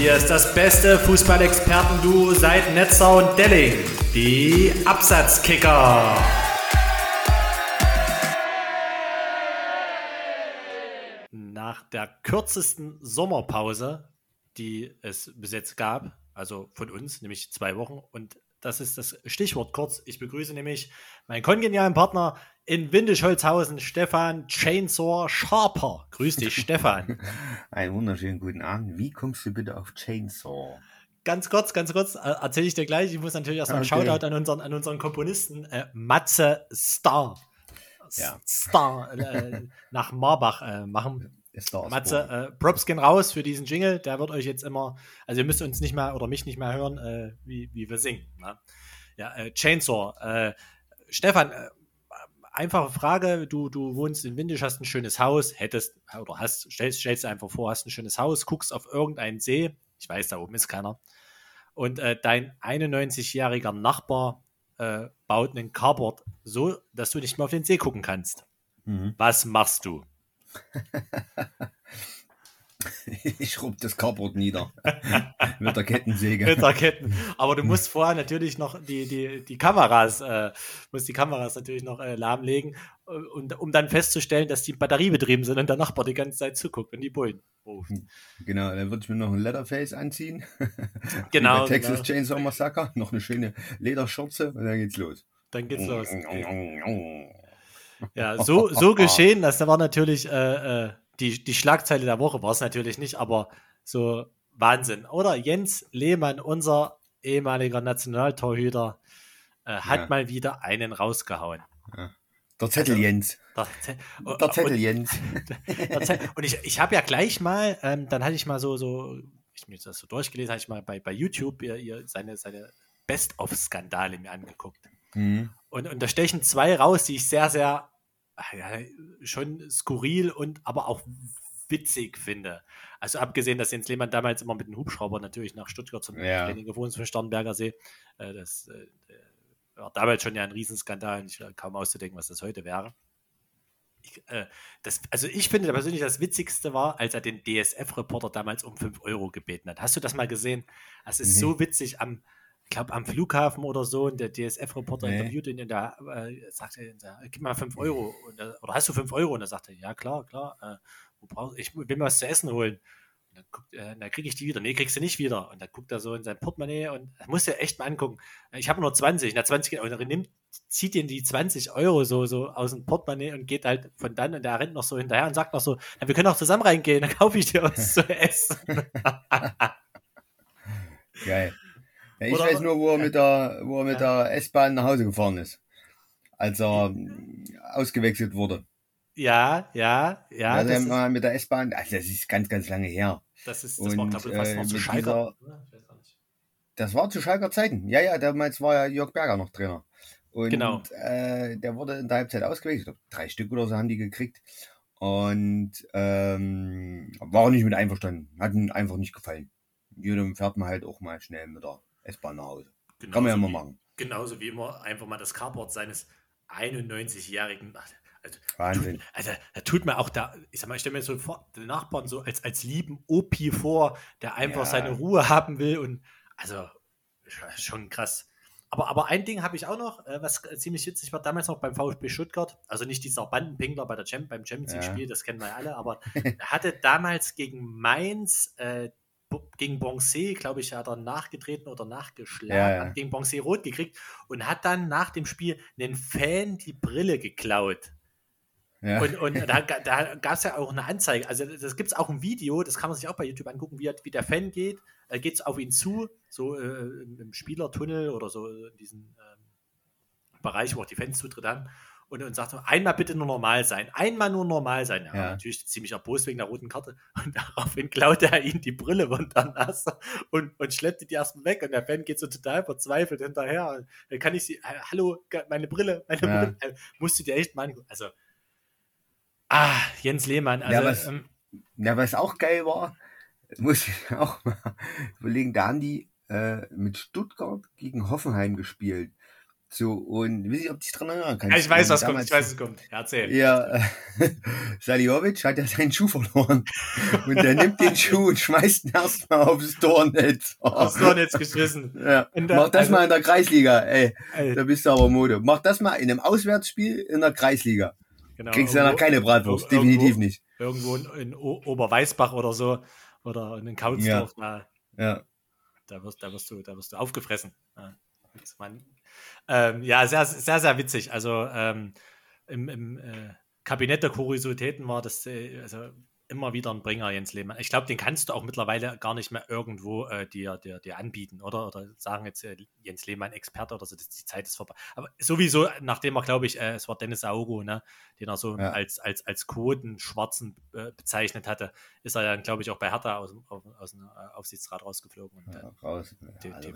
Hier ist das beste Fußballexperten-Duo seit Netzer und Delling. Die Absatzkicker. Nach der kürzesten Sommerpause, die es bis jetzt gab, also von uns, nämlich zwei Wochen, und das ist das Stichwort kurz. Ich begrüße nämlich meinen kongenialen Partner in Windischholzhausen, Stefan Chainsaw Sharper. Grüß dich, Stefan. Einen wunderschönen guten Abend. Wie kommst du bitte auf Chainsaw? Ganz kurz, ganz kurz, äh, erzähle ich dir gleich. Ich muss natürlich erst mal okay. einen Shoutout an unseren, an unseren Komponisten, äh, Matze Star. Ja. Star äh, nach Marbach äh, machen. Matze, äh, Props gehen raus für diesen Jingle. Der wird euch jetzt immer, also ihr müsst uns nicht mehr oder mich nicht mehr hören, äh, wie, wie wir singen. Ne? Ja, äh, Chainsaw. Äh, Stefan, äh, einfache Frage. Du, du wohnst in Windisch, hast ein schönes Haus, hättest, oder hast, stellst, stellst einfach vor, hast ein schönes Haus, guckst auf irgendeinen See. Ich weiß, da oben ist keiner. Und äh, dein 91-jähriger Nachbar baut einen Carport so, dass du nicht mehr auf den See gucken kannst. Mhm. Was machst du? ich schrubb das Carport nieder. Mit der Kettensäge. Mit der Ketten. Aber du musst vorher natürlich noch die, die, die Kameras, äh, musst die Kameras natürlich noch äh, lahmlegen, äh, und, um dann festzustellen, dass die batteriebetrieben sind und der Nachbar die ganze Zeit zuguckt und die Bullen ruft. Genau, dann würde ich mir noch ein Leatherface anziehen. Genau. Texas genau. Chainsaw Massacre, noch eine schöne Lederschürze und dann geht's los. Dann geht's los. Ja, so, so geschehen, das war natürlich äh, äh, die, die Schlagzeile der Woche, war es natürlich nicht, aber so Wahnsinn. Oder Jens Lehmann, unser ehemaliger Nationaltorhüter, äh, hat ja. mal wieder einen rausgehauen. Ja. Der Zettel also, Jens. Der, Ze der Zettel und, Jens. Der Zettel, und ich, ich habe ja gleich mal, ähm, dann hatte ich mal so, so ich mir das so durchgelesen, habe ich mal bei, bei YouTube ihr, ihr seine, seine Best-of-Skandale mir angeguckt. Mhm. Und, und da stechen zwei raus, die ich sehr, sehr schon skurril und aber auch witzig finde. Also abgesehen, dass Jens Lehmann damals immer mit dem Hubschrauber natürlich nach Stuttgart zum ja. Training ist vom Starnberger See. Äh, das äh, war damals schon ja ein Riesenskandal. Ich kaum auszudenken, was das heute wäre. Ich, äh, das, also ich finde persönlich das Witzigste war, als er den DSF-Reporter damals um 5 Euro gebeten hat. Hast du das mal gesehen? Das ist mhm. so witzig am, glaube, am Flughafen oder so, und der DSF-Reporter nee. interviewt ihn, und da äh, sagte er, gib mal 5 Euro. Da, oder hast du 5 Euro? Und er sagte, ja, klar, klar, äh, wo brauchst, ich will mir was zu essen holen. Und dann, guckt, äh, dann kriege ich die wieder. Nee, kriegst du nicht wieder. Und dann guckt er so in sein Portemonnaie und muss er echt mal angucken. Ich habe nur 20. Na, 20 und er nimmt, zieht ihn die 20 Euro so, so aus dem Portemonnaie und geht halt von dann und der rennt noch so hinterher und sagt noch so, ja, wir können auch zusammen reingehen, dann kaufe ich dir was zu essen. Geil. Ja, ich Oder, weiß nur, wo er mit der, wo er mit ja. der S-Bahn nach Hause gefahren ist. Als er ausgewechselt wurde. Ja, ja, ja. Also das mal mit der S-Bahn, also das ist ganz, ganz lange her. Das ist, das Und, war, glaube ich, fast äh, noch zu Schalker. Dieser, das war zu Schalker Zeiten. Ja, ja, damals war ja Jörg Berger noch Trainer. Und genau. äh, der wurde in der Halbzeit ausgewechselt. Drei Stück oder so haben die gekriegt. Und ähm, war nicht mit einverstanden. Hat ihm einfach nicht gefallen. Jedem fährt man halt auch mal schnell mit der S-Bahn nach Hause. Genauso Kann man ja immer machen. Genauso wie immer einfach mal das Carport seines 91-jährigen. Also, Wahnsinn. Tut, also, da tut mir auch da, ich sag mal, ich stelle mir so vor, den Nachbarn so als, als lieben Opi vor, der einfach ja. seine Ruhe haben will und also schon krass. Aber, aber ein Ding habe ich auch noch, äh, was ziemlich witzig war, damals noch beim VfB Stuttgart, also nicht dieser Bandenpinkler bei der Champ, beim Champions League-Spiel, ja. das kennen wir ja alle, aber er hatte damals gegen Mainz äh, gegen Bonse, glaube ich, hat er nachgetreten oder nachgeschlagen, ja, ja. hat gegen Bonse rot gekriegt und hat dann nach dem Spiel einen Fan die Brille geklaut. Ja. Und, und da, da gab es ja auch eine Anzeige. Also, das gibt es auch ein Video, das kann man sich auch bei YouTube angucken, wie, wie der Fan geht. Er geht es auf ihn zu, so äh, im Spielertunnel oder so in diesem ähm, Bereich, wo auch die Fans Zutritt haben und, und sagt, einmal bitte nur normal sein, einmal nur normal sein. Ja, ja. natürlich ziemlich erbost wegen der roten Karte. Und daraufhin klaute er ihm die Brille runter nass und, und schleppte die erstmal weg. Und der Fan geht so total verzweifelt hinterher. Dann kann ich sie, hallo, meine Brille, meine ja. Brille. Äh, musst du dir echt mal angucken. Also, ah, Jens Lehmann. Also, ja, was, ähm, ja, was auch geil war, muss ich auch mal überlegen, da haben die äh, mit Stuttgart gegen Hoffenheim gespielt. So, und weiß ich, ob dich dran erinnern kannst. Ja, ich weiß, was kommt, ich weiß, was kommt. Erzähl. Ja, äh, Saliovic hat ja seinen Schuh verloren. und der nimmt den Schuh und schmeißt ihn erstmal aufs Tornetz. Oh. Aufs Tornetz geschmissen. Ja. Der, Mach das also, mal in der Kreisliga, ey. ey. Da bist du aber Mode. Mach das mal in einem Auswärtsspiel in der Kreisliga. Genau, Kriegst du ja noch keine Bratwurst, definitiv irgendwo, nicht. Irgendwo in, in Oberweißbach oder so oder in den Kaunsdorf. Ja. ja. Da wirst, da, wirst du, da wirst du aufgefressen. Ja. Man, ähm, ja, sehr, sehr, sehr witzig. Also ähm, im, im äh, Kabinett der Kuriositäten war das äh, also immer wieder ein Bringer, Jens Lehmann. Ich glaube, den kannst du auch mittlerweile gar nicht mehr irgendwo äh, dir, dir, dir anbieten, oder? Oder sagen jetzt äh, Jens Lehmann Experte oder so, das, die Zeit ist vorbei. Aber sowieso, nachdem er, glaube ich, äh, es war Dennis Augo, ne, den er so ja. als, als, als Quoten-Schwarzen äh, bezeichnet hatte, ist er dann, glaube ich, auch bei Hertha aus, aus, aus dem Aufsichtsrat rausgeflogen. Und, ja, raus. Ja, also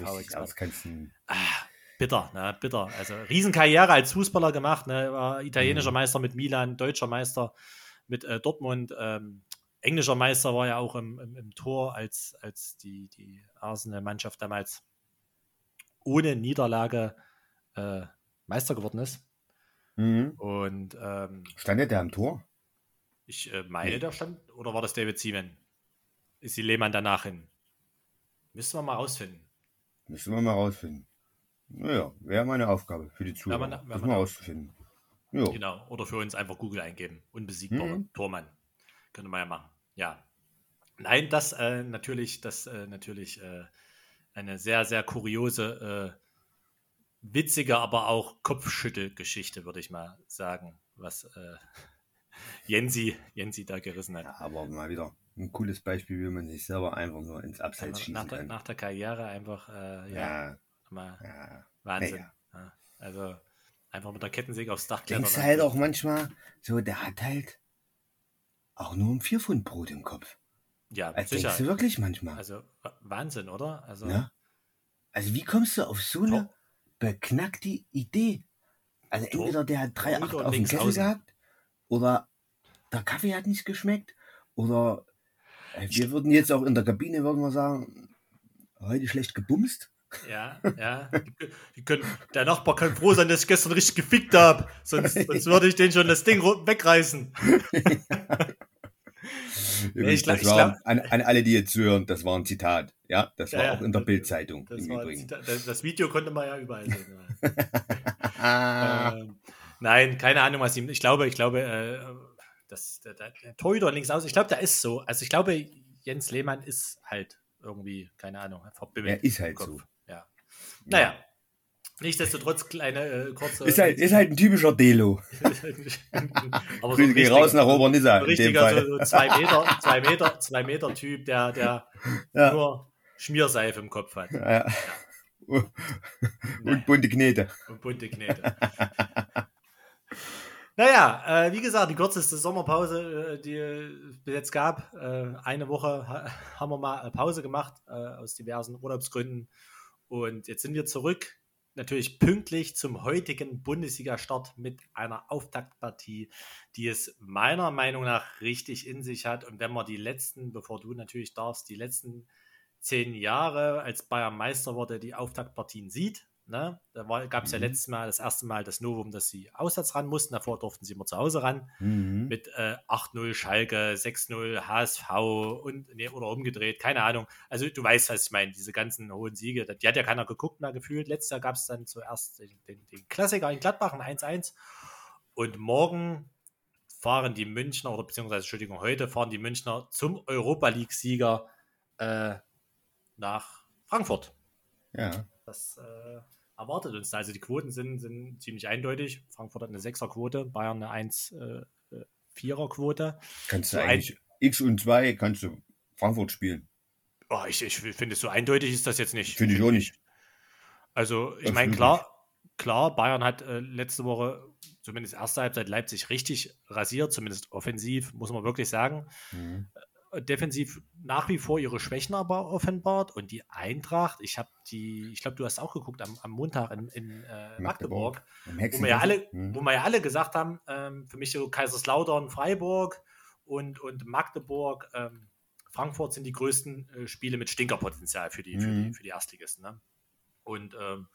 ah, bitter, ne, bitter. Also Riesenkarriere als Fußballer gemacht, ne, war italienischer mhm. Meister mit Milan, deutscher Meister mit äh, Dortmund. Ähm, englischer Meister war ja auch im, im, im Tor, als, als die, die Arsenal-Mannschaft damals ohne Niederlage äh, Meister geworden ist. Mhm. Und ähm, stand der am Tor? Ich äh, meine, nee. der stand, oder war das David Seaman? Ist die Lehmann danach hin? Müssen wir mal rausfinden. Müssen wir mal rausfinden. Naja, wäre meine Aufgabe für die Zuhörer. Ja, man, mal rauszufinden. Jo. Genau, oder für uns einfach Google eingeben. Unbesiegbarer mhm. Tormann. Könnte man ja machen. Ja. Nein, das äh, natürlich, das äh, natürlich äh, eine sehr, sehr kuriose, äh, witzige, aber auch Kopfschüttelgeschichte, würde ich mal sagen, was äh, Jensi, Jensi da gerissen hat. Ja, aber mal wieder ein cooles Beispiel, wie man sich selber einfach nur ins Abseits ja, schießen nach kann. Nach der Karriere einfach, äh, ja, ja, mal ja. Wahnsinn. Also Einfach mit der Kettensäge aufs Dach klettern. Denkst halt auch manchmal, so, der hat halt auch nur ein Vierpfund-Brot im Kopf. Ja, also sicher. denkst du wirklich manchmal. Also Wahnsinn, oder? Also, ja. also wie kommst du auf so eine beknackte Idee? Also entweder der hat 3,8 auf den Kessel gehabt oder der Kaffee hat nicht geschmeckt oder äh, wir würden jetzt auch in der Kabine, würden wir sagen, heute schlecht gebumst. Ja, ja. Die, die können, der Nachbar kann froh sein, dass ich gestern richtig gefickt habe. Sonst, sonst würde ich den schon das Ding wegreißen. Übrigens, ich, glaub, an, an, alle, die jetzt hören, das war ein Zitat. Ja, das ja, war auch in der Bildzeitung. Das, das, Video konnte man ja überall sehen. ähm, nein, keine Ahnung, was ihm. Ich glaube, ich glaube, äh, das, der, der, der Torhüter links aus, ich glaube, der ist so. Also ich glaube, Jens Lehmann ist halt irgendwie, keine Ahnung, verbimmelt. Er ist halt so. Naja. Nichtsdestotrotz, kleine, äh, kurze. Ist halt, ist halt ein typischer Delo. Aber so ein richtiger, raus nach Obernissa. Ein richtiger, so, so, zwei Meter, zwei Meter, zwei Meter Typ, der, der ja. nur Schmierseife im Kopf hat. Ja. Und nee. bunte Knete. Und bunte Knete. naja, äh, wie gesagt, die kürzeste Sommerpause, äh, die es bis jetzt gab. Äh, eine Woche haben wir mal Pause gemacht, äh, aus diversen Urlaubsgründen. Und jetzt sind wir zurück, natürlich pünktlich zum heutigen Bundesliga-Start mit einer Auftaktpartie, die es meiner Meinung nach richtig in sich hat. Und wenn man die letzten, bevor du natürlich darfst, die letzten zehn Jahre als Bayern Meister wurde, die Auftaktpartien sieht, Ne? Da gab es ja mhm. letztes Mal das erste Mal das Novum, dass sie auswärts ran mussten. Davor durften sie immer zu Hause ran. Mhm. Mit äh, 8-0 Schalke, 6-0 HSV und nee, oder umgedreht, keine Ahnung. Also du weißt, was ich meine, diese ganzen hohen Siege, die hat ja keiner geguckt mehr gefühlt. Letztes Jahr gab es dann zuerst den, den, den, Klassiker in Gladbach, ein 1-1. Und morgen fahren die Münchner, oder beziehungsweise, Entschuldigung, heute fahren die Münchner zum Europa League-Sieger äh, nach Frankfurt. Ja. Das äh, erwartet uns. Also die Quoten sind, sind ziemlich eindeutig. Frankfurt hat eine 6er-Quote, Bayern eine 1-4er-Quote. Äh, kannst du so eigentlich ein, X und 2 kannst du Frankfurt spielen. Oh, ich, ich finde, so eindeutig ist das jetzt nicht. Finde ich auch nicht. Also, ich meine, klar, klar, Bayern hat äh, letzte Woche, zumindest erste Halbzeit, Leipzig richtig rasiert, zumindest offensiv, muss man wirklich sagen. Mhm defensiv nach wie vor ihre Schwächen aber offenbart und die Eintracht, ich habe die, ich glaube, du hast auch geguckt am, am Montag in, in äh, Magdeburg, Magdeburg wo, wir ja alle, mhm. wo wir ja alle gesagt haben, ähm, für mich so Kaiserslautern, Freiburg und, und Magdeburg, ähm, Frankfurt sind die größten äh, Spiele mit Stinkerpotenzial für die, mhm. für die, für die Erstligisten. Ne? Und ähm,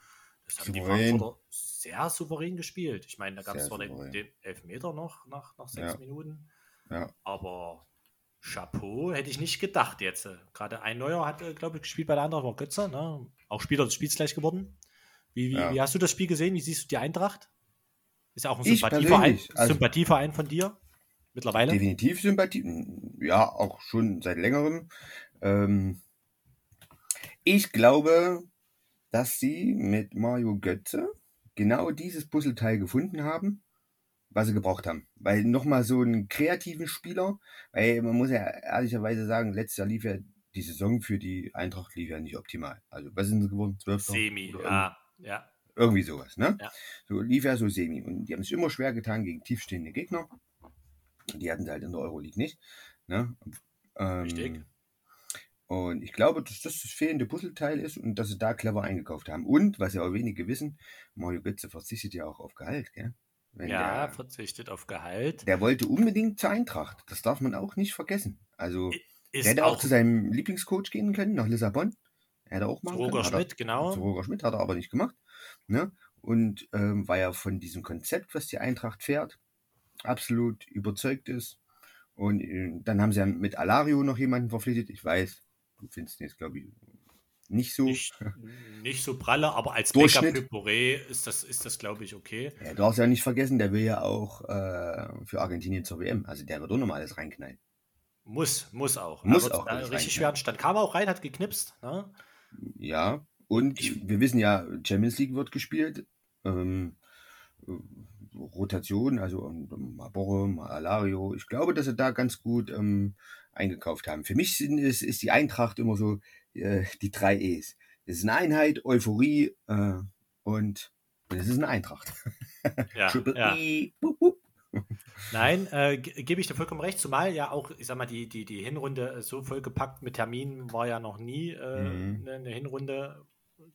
Das haben souverän. die Frankfurter sehr souverän gespielt. Ich meine, da gab es zwar den, den, Elfmeter noch nach, nach sechs ja. Minuten. Ja. Aber Chapeau hätte ich nicht gedacht jetzt. Gerade ein Neuer hat, äh, glaube ich, gespielt bei der anderen, war Götze. Ne? Auch Spieler des Spiels gleich geworden. Wie, wie, ja. wie, hast du das Spiel gesehen? Wie siehst du die Eintracht? Ist ja auch ein Sympathieverein, also, Sympathieverein von dir mittlerweile. Definitiv Sympathie. Ja, auch schon seit längerem. Ähm, ich glaube, dass sie mit Mario Götze genau dieses Puzzleteil gefunden haben, was sie gebraucht haben. Weil nochmal so einen kreativen Spieler, weil man muss ja ehrlicherweise sagen, letztes Jahr lief ja die Saison für die Eintracht lief ja nicht optimal. Also was sind sie geworden? 12. Semi, ja, ja. Irgendwie sowas, ne? Ja. So lief ja so semi. Und die haben es immer schwer getan gegen tiefstehende Gegner. Die hatten sie halt in der Euroleague nicht. Ne? Ähm, Richtig. Und ich glaube, dass das das fehlende Puzzleteil ist und dass sie da clever eingekauft haben. Und, was ja auch wenige wissen, Mario Götze verzichtet ja auch auf Gehalt, gell? Wenn ja, der, verzichtet auf Gehalt. Der wollte unbedingt zur Eintracht. Das darf man auch nicht vergessen. Also, ist er hätte auch, auch zu seinem Lieblingscoach gehen können, nach Lissabon. Er hätte auch zu Roger können. Schmidt, er, genau. Zu Roger Schmidt hat er aber nicht gemacht. Ne? Und ähm, weil er von diesem Konzept, was die Eintracht fährt, absolut überzeugt ist. Und äh, dann haben sie ja mit Alario noch jemanden verpflichtet. Ich weiß, du findest ihn jetzt, glaube ich, nicht so. Nicht, nicht so pralle, aber als Backup für Boré ist das, ist das glaube ich, okay. Ja, du darfst ja nicht vergessen, der will ja auch äh, für Argentinien zur WM. Also der wird auch nochmal alles reinknallen. Muss, muss auch. Muss auch. Richtig schwer Stand. Kam auch rein, hat geknipst. Ne? Ja, und ich, wir wissen ja, Champions League wird gespielt. Ähm, Rotation, also um, Maboro, Alario. Ich glaube, dass sie da ganz gut ähm, eingekauft haben. Für mich sind, ist, ist die Eintracht immer so äh, die drei E's. Das ist eine Einheit, Euphorie äh, und das ist eine Eintracht. Ja, Triple ja. E. Boop, boop. Nein, äh, gebe ich dir vollkommen recht, zumal ja auch, ich sag mal, die, die, die Hinrunde so vollgepackt mit Terminen war ja noch nie äh, mhm. eine, Hinrunde,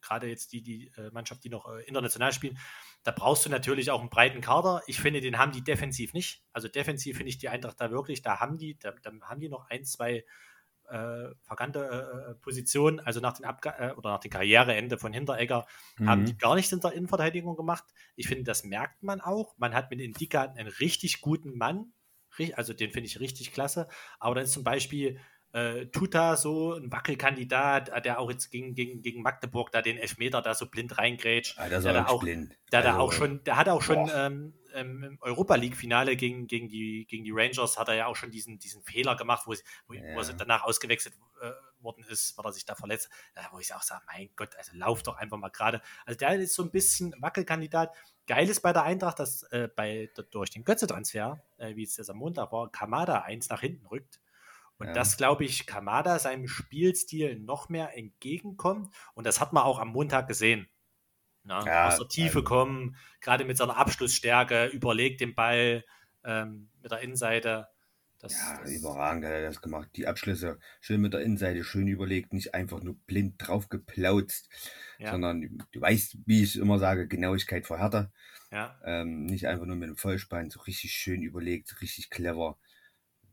gerade jetzt die, die äh, Mannschaft, die noch äh, international spielen, da brauchst du natürlich auch einen breiten Kader. Ich finde, den haben die defensiv nicht. Also defensiv finde ich die Eintracht da wirklich, da haben die, da, da haben die noch ein, zwei äh, vergannte äh, äh Positionen, also nach, den Abga äh, oder nach dem Karriereende von Hinteregger, mhm. haben die gar nichts in der Innenverteidigung gemacht. Ich finde, das merkt man auch. Man hat mit Indika einen richtig guten Mann, also den finde ich richtig klasse. Aber dann ist zum Beispiel äh, Tuta so ein Wackelkandidat, äh, der auch jetzt gegen, gegen, gegen Magdeburg da den Elfmeter da so blind reingrätscht. Ah, der, der, auch, blind. Der, also, auch schon, der hat auch schon ähm, ähm, im Europa League-Finale gegen, gegen, die, gegen die Rangers hat er ja auch schon diesen, diesen Fehler gemacht, wo, wo, ja. wo er danach ausgewechselt äh, worden ist, weil er sich da verletzt. Äh, wo ich auch sage, mein Gott, also lauf doch einfach mal gerade. Also der ist so ein bisschen Wackelkandidat. Geil ist bei der Eintracht, dass äh, bei, durch den Götze-Transfer, äh, wie es jetzt am Montag war, Kamada eins nach hinten rückt. Und ja. das, glaube ich, Kamada seinem Spielstil noch mehr entgegenkommt. Und das hat man auch am Montag gesehen. Na, ja, aus der Tiefe also. kommen, gerade mit seiner Abschlussstärke, überlegt den Ball ähm, mit der Innenseite. Das, ja, das überragend hat er das gemacht. Die Abschlüsse schön mit der Innenseite, schön überlegt, nicht einfach nur blind drauf geplautzt, ja. sondern du weißt, wie ich immer sage, Genauigkeit vor Härte. Ja. Ähm, nicht einfach nur mit dem Vollspann, so richtig schön überlegt, richtig clever.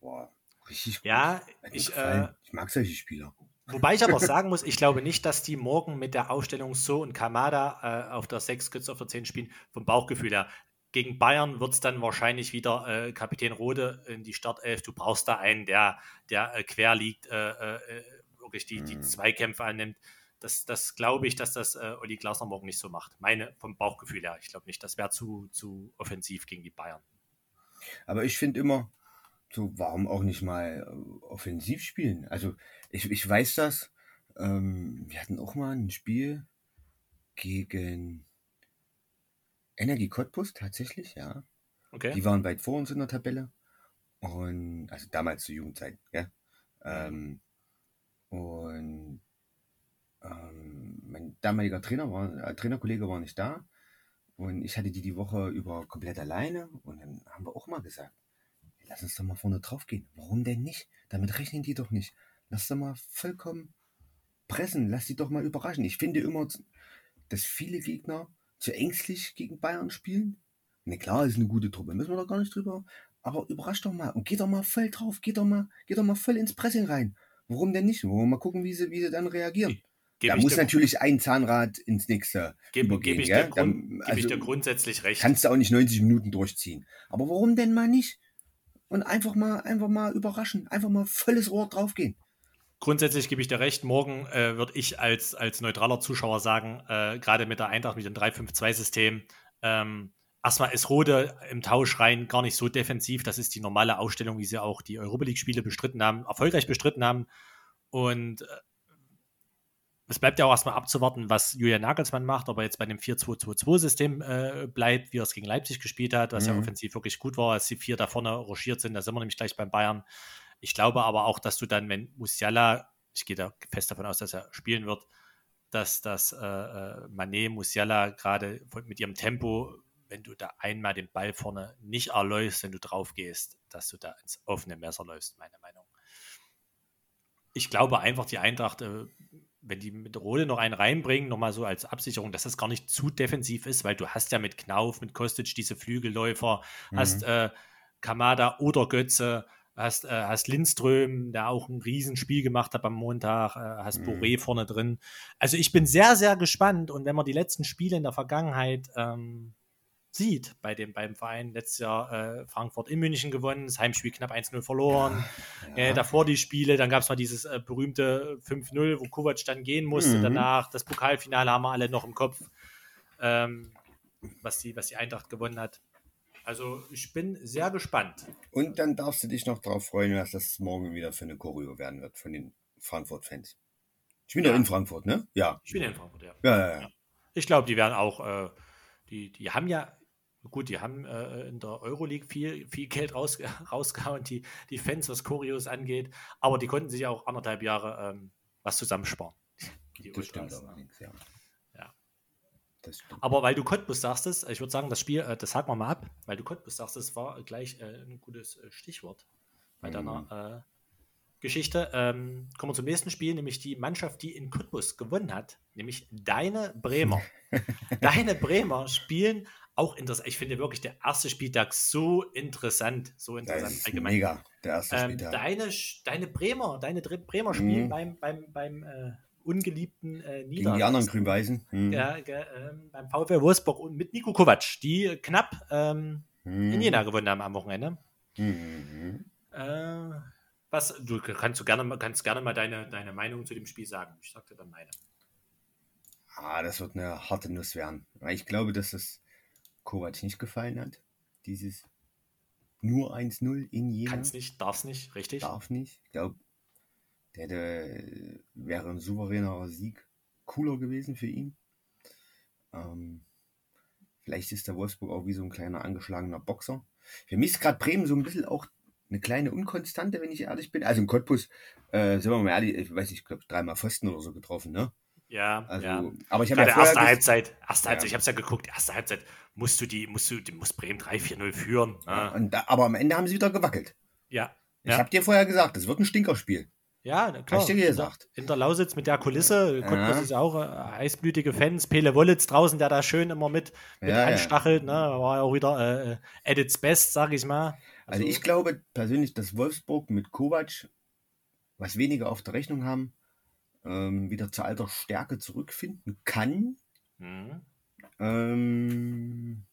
Boah, Richtig gut. Ja, ich, äh, ich mag solche Spieler. Wobei ich aber sagen muss, ich glaube nicht, dass die morgen mit der Aufstellung So und Kamada äh, auf der 6, Götz auf der 10 spielen, vom Bauchgefühl her. Gegen Bayern wird es dann wahrscheinlich wieder äh, Kapitän Rode in die Startelf. Du brauchst da einen, der, der äh, quer liegt, äh, äh, wirklich die, die hm. Zweikämpfe annimmt. Das, das glaube ich, dass das äh, Olli Glasner morgen nicht so macht. Meine vom Bauchgefühl her. Ich glaube nicht, das wäre zu, zu offensiv gegen die Bayern. Aber ich finde immer, so, warum auch nicht mal äh, offensiv spielen? Also, ich, ich weiß das. Ähm, wir hatten auch mal ein Spiel gegen Energie Cottbus, tatsächlich, ja. Okay. Die waren weit vor uns in der Tabelle. Und, also damals zur Jugendzeit, ja. Ähm, und ähm, mein damaliger Trainer war, äh, Trainerkollege war nicht da. Und ich hatte die die Woche über komplett alleine. Und dann haben wir auch mal gesagt, lass uns doch mal vorne drauf gehen. Warum denn nicht? Damit rechnen die doch nicht. Lass doch mal vollkommen pressen. Lass die doch mal überraschen. Ich finde immer, dass viele Gegner zu ängstlich gegen Bayern spielen. Na klar, ist eine gute Truppe, müssen wir doch gar nicht drüber. Aber überrasch doch mal und geh doch mal voll drauf, geh doch mal, geh doch mal voll ins Pressing rein. Warum denn nicht? Wollen wir mal gucken, wie sie, wie sie dann reagieren. da muss natürlich ein Zahnrad ins nächste gebe, übergehen. Gebe ich, Grund, also, ich dir grundsätzlich recht. Kannst du auch nicht 90 Minuten durchziehen. Aber warum denn mal nicht? Und einfach mal, einfach mal überraschen. Einfach mal volles Rohr draufgehen. Grundsätzlich gebe ich dir recht. Morgen äh, würde ich als, als neutraler Zuschauer sagen, äh, gerade mit der Eintracht, mit dem 3-5-2-System, ähm, erstmal ist Rode im Tausch rein gar nicht so defensiv. Das ist die normale Ausstellung, wie sie auch die Europa League-Spiele bestritten haben, erfolgreich bestritten haben. Und äh, es bleibt ja auch erstmal abzuwarten, was Julian Nagelsmann macht, ob er jetzt bei dem 4-2-2-2-System äh, bleibt, wie er es gegen Leipzig gespielt hat, was mhm. ja offensiv wirklich gut war, als die vier da vorne rochiert sind. Da sind wir nämlich gleich beim Bayern. Ich glaube aber auch, dass du dann, wenn Musiala, ich gehe da fest davon aus, dass er spielen wird, dass das äh, äh Mané, Musiala gerade mit ihrem Tempo, wenn du da einmal den Ball vorne nicht erläufst, wenn du drauf gehst, dass du da ins offene Messer läufst, meine Meinung. Ich glaube einfach, die Eintracht äh, wenn die mit Rode noch einen reinbringen, nochmal so als Absicherung, dass das gar nicht zu defensiv ist, weil du hast ja mit Knauf, mit Kostic diese Flügelläufer, mhm. hast äh, Kamada oder Götze, hast, äh, hast Lindström, der auch ein Riesenspiel gemacht hat am Montag, äh, hast mhm. Boré vorne drin. Also ich bin sehr, sehr gespannt und wenn man die letzten Spiele in der Vergangenheit ähm, sieht bei dem, beim Verein. Letztes Jahr äh, Frankfurt in München gewonnen, das Heimspiel knapp 1-0 verloren. Ja, ja. Äh, davor die Spiele, dann gab es mal dieses äh, berühmte 5-0, wo Kovac dann gehen musste. Mhm. Danach das Pokalfinale haben wir alle noch im Kopf, ähm, was, die, was die Eintracht gewonnen hat. Also ich bin sehr gespannt. Und dann darfst du dich noch darauf freuen, was das morgen wieder für eine Choreo werden wird von den Frankfurt-Fans. Ich bin ja in Frankfurt, ne? Ja. Ich bin ja in Frankfurt, ja. Ja, ja, ja. Ich glaube, die werden auch, äh, die, die haben ja Gut, die haben äh, in der Euroleague viel, viel Geld raus, rausgehauen, die, die Fans, was Choreos angeht, aber die konnten sich auch anderthalb Jahre ähm, was zusammensparen. Die das stimmt allerdings, ja. ja. Aber weil du Cottbus sagst, ich würde sagen, das Spiel, äh, das haken wir mal ab, weil du Cottbus sagst, es war gleich äh, ein gutes äh, Stichwort bei mhm. deiner äh, Geschichte. Ähm, kommen wir zum nächsten Spiel, nämlich die Mannschaft, die in Cottbus gewonnen hat, nämlich deine Bremer. deine Bremer spielen auch interessant. Ich finde wirklich der erste Spieltag so interessant, so interessant allgemein. Mega, der erste ähm, Spieltag. Deine, deine Bremer, deine Bremer spielen mhm. beim, beim, beim äh, ungeliebten äh, Niederlande. Gegen die anderen Grün-Weißen. Mhm. Ja, äh, beim VfL Wolfsburg und mit Nico Kovac, die knapp ähm, mhm. in Jena gewonnen haben am Wochenende. Mhm. Äh, was, du kannst, du gerne, kannst gerne mal deine, deine Meinung zu dem Spiel sagen. Ich sagte dann meine. Ah, das wird eine harte Nuss werden. Ich glaube, dass es Kovac nicht gefallen hat. Dieses nur 1-0 in Jena. Kann's nicht, darf's nicht, richtig? Darf nicht. Ich glaube, der hätte, wäre ein souveräner Sieg cooler gewesen für ihn. Ähm, vielleicht ist der Wolfsburg auch wie so ein kleiner angeschlagener Boxer. Für mich ist gerade Bremen so ein bisschen auch eine kleine Unkonstante, wenn ich ehrlich bin. Also im Cottbus, äh, sind wir mal ehrlich, ich weiß nicht, ich glaube dreimal Pfosten oder so getroffen, ne? Ja, also, ja. aber ich habe ja erste Halbzeit, erste Halbzeit, ja. ich habe es ja geguckt, erste Halbzeit musst du die, musst du, die muss Bremen 3-4-0 führen. Ja, da, aber am Ende haben sie wieder gewackelt. Ja. Ich habe dir vorher gesagt, das wird ein Stinkerspiel. Ja, klar. Hab ich dir gesagt. In der Lausitz mit der Kulisse, ja. Cottbus ist auch äh, heißblütige Fans. Pele Wollitz draußen, der da schön immer mit, mit ja, anstachelt, ne? war ja auch wieder äh, at its best, sag ich mal. Also, also ich glaube persönlich, dass Wolfsburg mit Kovac was weniger auf der Rechnung haben, ähm, wieder zu alter Stärke zurückfinden kann. Mhm. Ähm,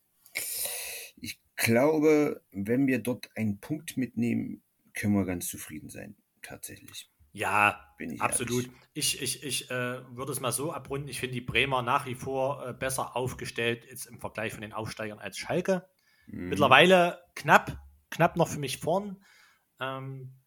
ich glaube, wenn wir dort einen Punkt mitnehmen, können wir ganz zufrieden sein, tatsächlich. Ja, ich absolut. Ehrlich. Ich, ich, ich äh, würde es mal so abrunden. Ich finde die Bremer nach wie vor äh, besser aufgestellt jetzt im Vergleich von den Aufsteigern als Schalke. Mhm. Mittlerweile knapp, knapp noch für mich vorn. Ähm,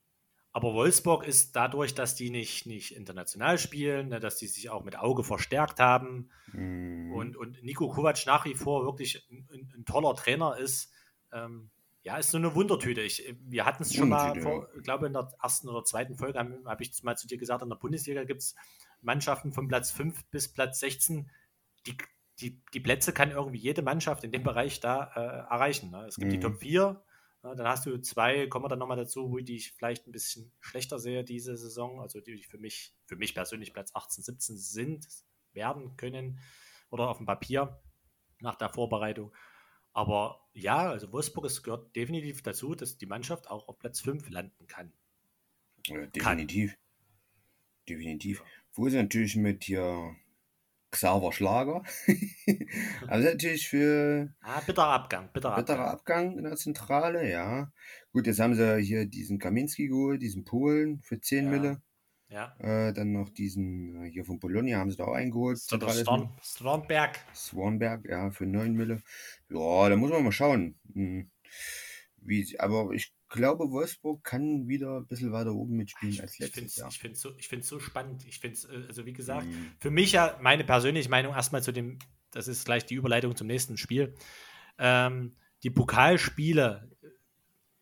aber Wolfsburg ist dadurch, dass die nicht, nicht international spielen, ne, dass die sich auch mit Auge verstärkt haben mm. und, und Nico Kovac nach wie vor wirklich ein, ein, toller Trainer ist, ähm, ja, ist so eine Wundertüte. Ich, wir hatten es schon mal, ich glaube in der ersten oder zweiten Folge habe hab ich mal zu dir gesagt, in der Bundesliga gibt es Mannschaften von Platz 5 bis Platz 16, die, die, die Plätze kann irgendwie jede Mannschaft in dem Bereich da äh, erreichen. Ne? Es gibt mm. die mhm. Top 4, ja, dann hast du zwei, kommen wir dann nochmal dazu, die ich vielleicht ein bisschen schlechter sehe diese Saison, also die für mich, für mich persönlich Platz 18, 17 sind, werden können oder auf dem Papier nach der Vorbereitung. Aber ja, also Wolfsburg es gehört definitiv dazu, dass die Mannschaft auch auf Platz 5 landen kann. Ja, definitiv. Kann. Definitiv. Wo ist natürlich mit hier Xaver Schlager. also natürlich für. Ah, bitterer Abgang, bitterer, bitterer Abgang. Abgang in der Zentrale, ja. Gut, jetzt haben sie hier diesen Kaminski geholt, diesen Polen für 10 ja. Mille. Ja. Äh, dann noch diesen äh, hier von Bologna haben sie da auch eingeholt. Swanberg. Swanberg, ja, für 9 Mille. Ja, da muss man mal schauen. Hm. Wie, aber ich glaube, Wolfsburg kann wieder ein bisschen weiter oben mitspielen als letztes Jahr. Ich finde es so, so spannend. Ich finde es, äh, also wie gesagt, mhm. für mich ja meine persönliche Meinung erstmal zu dem, das ist gleich die Überleitung zum nächsten Spiel. Ähm, die Pokalspiele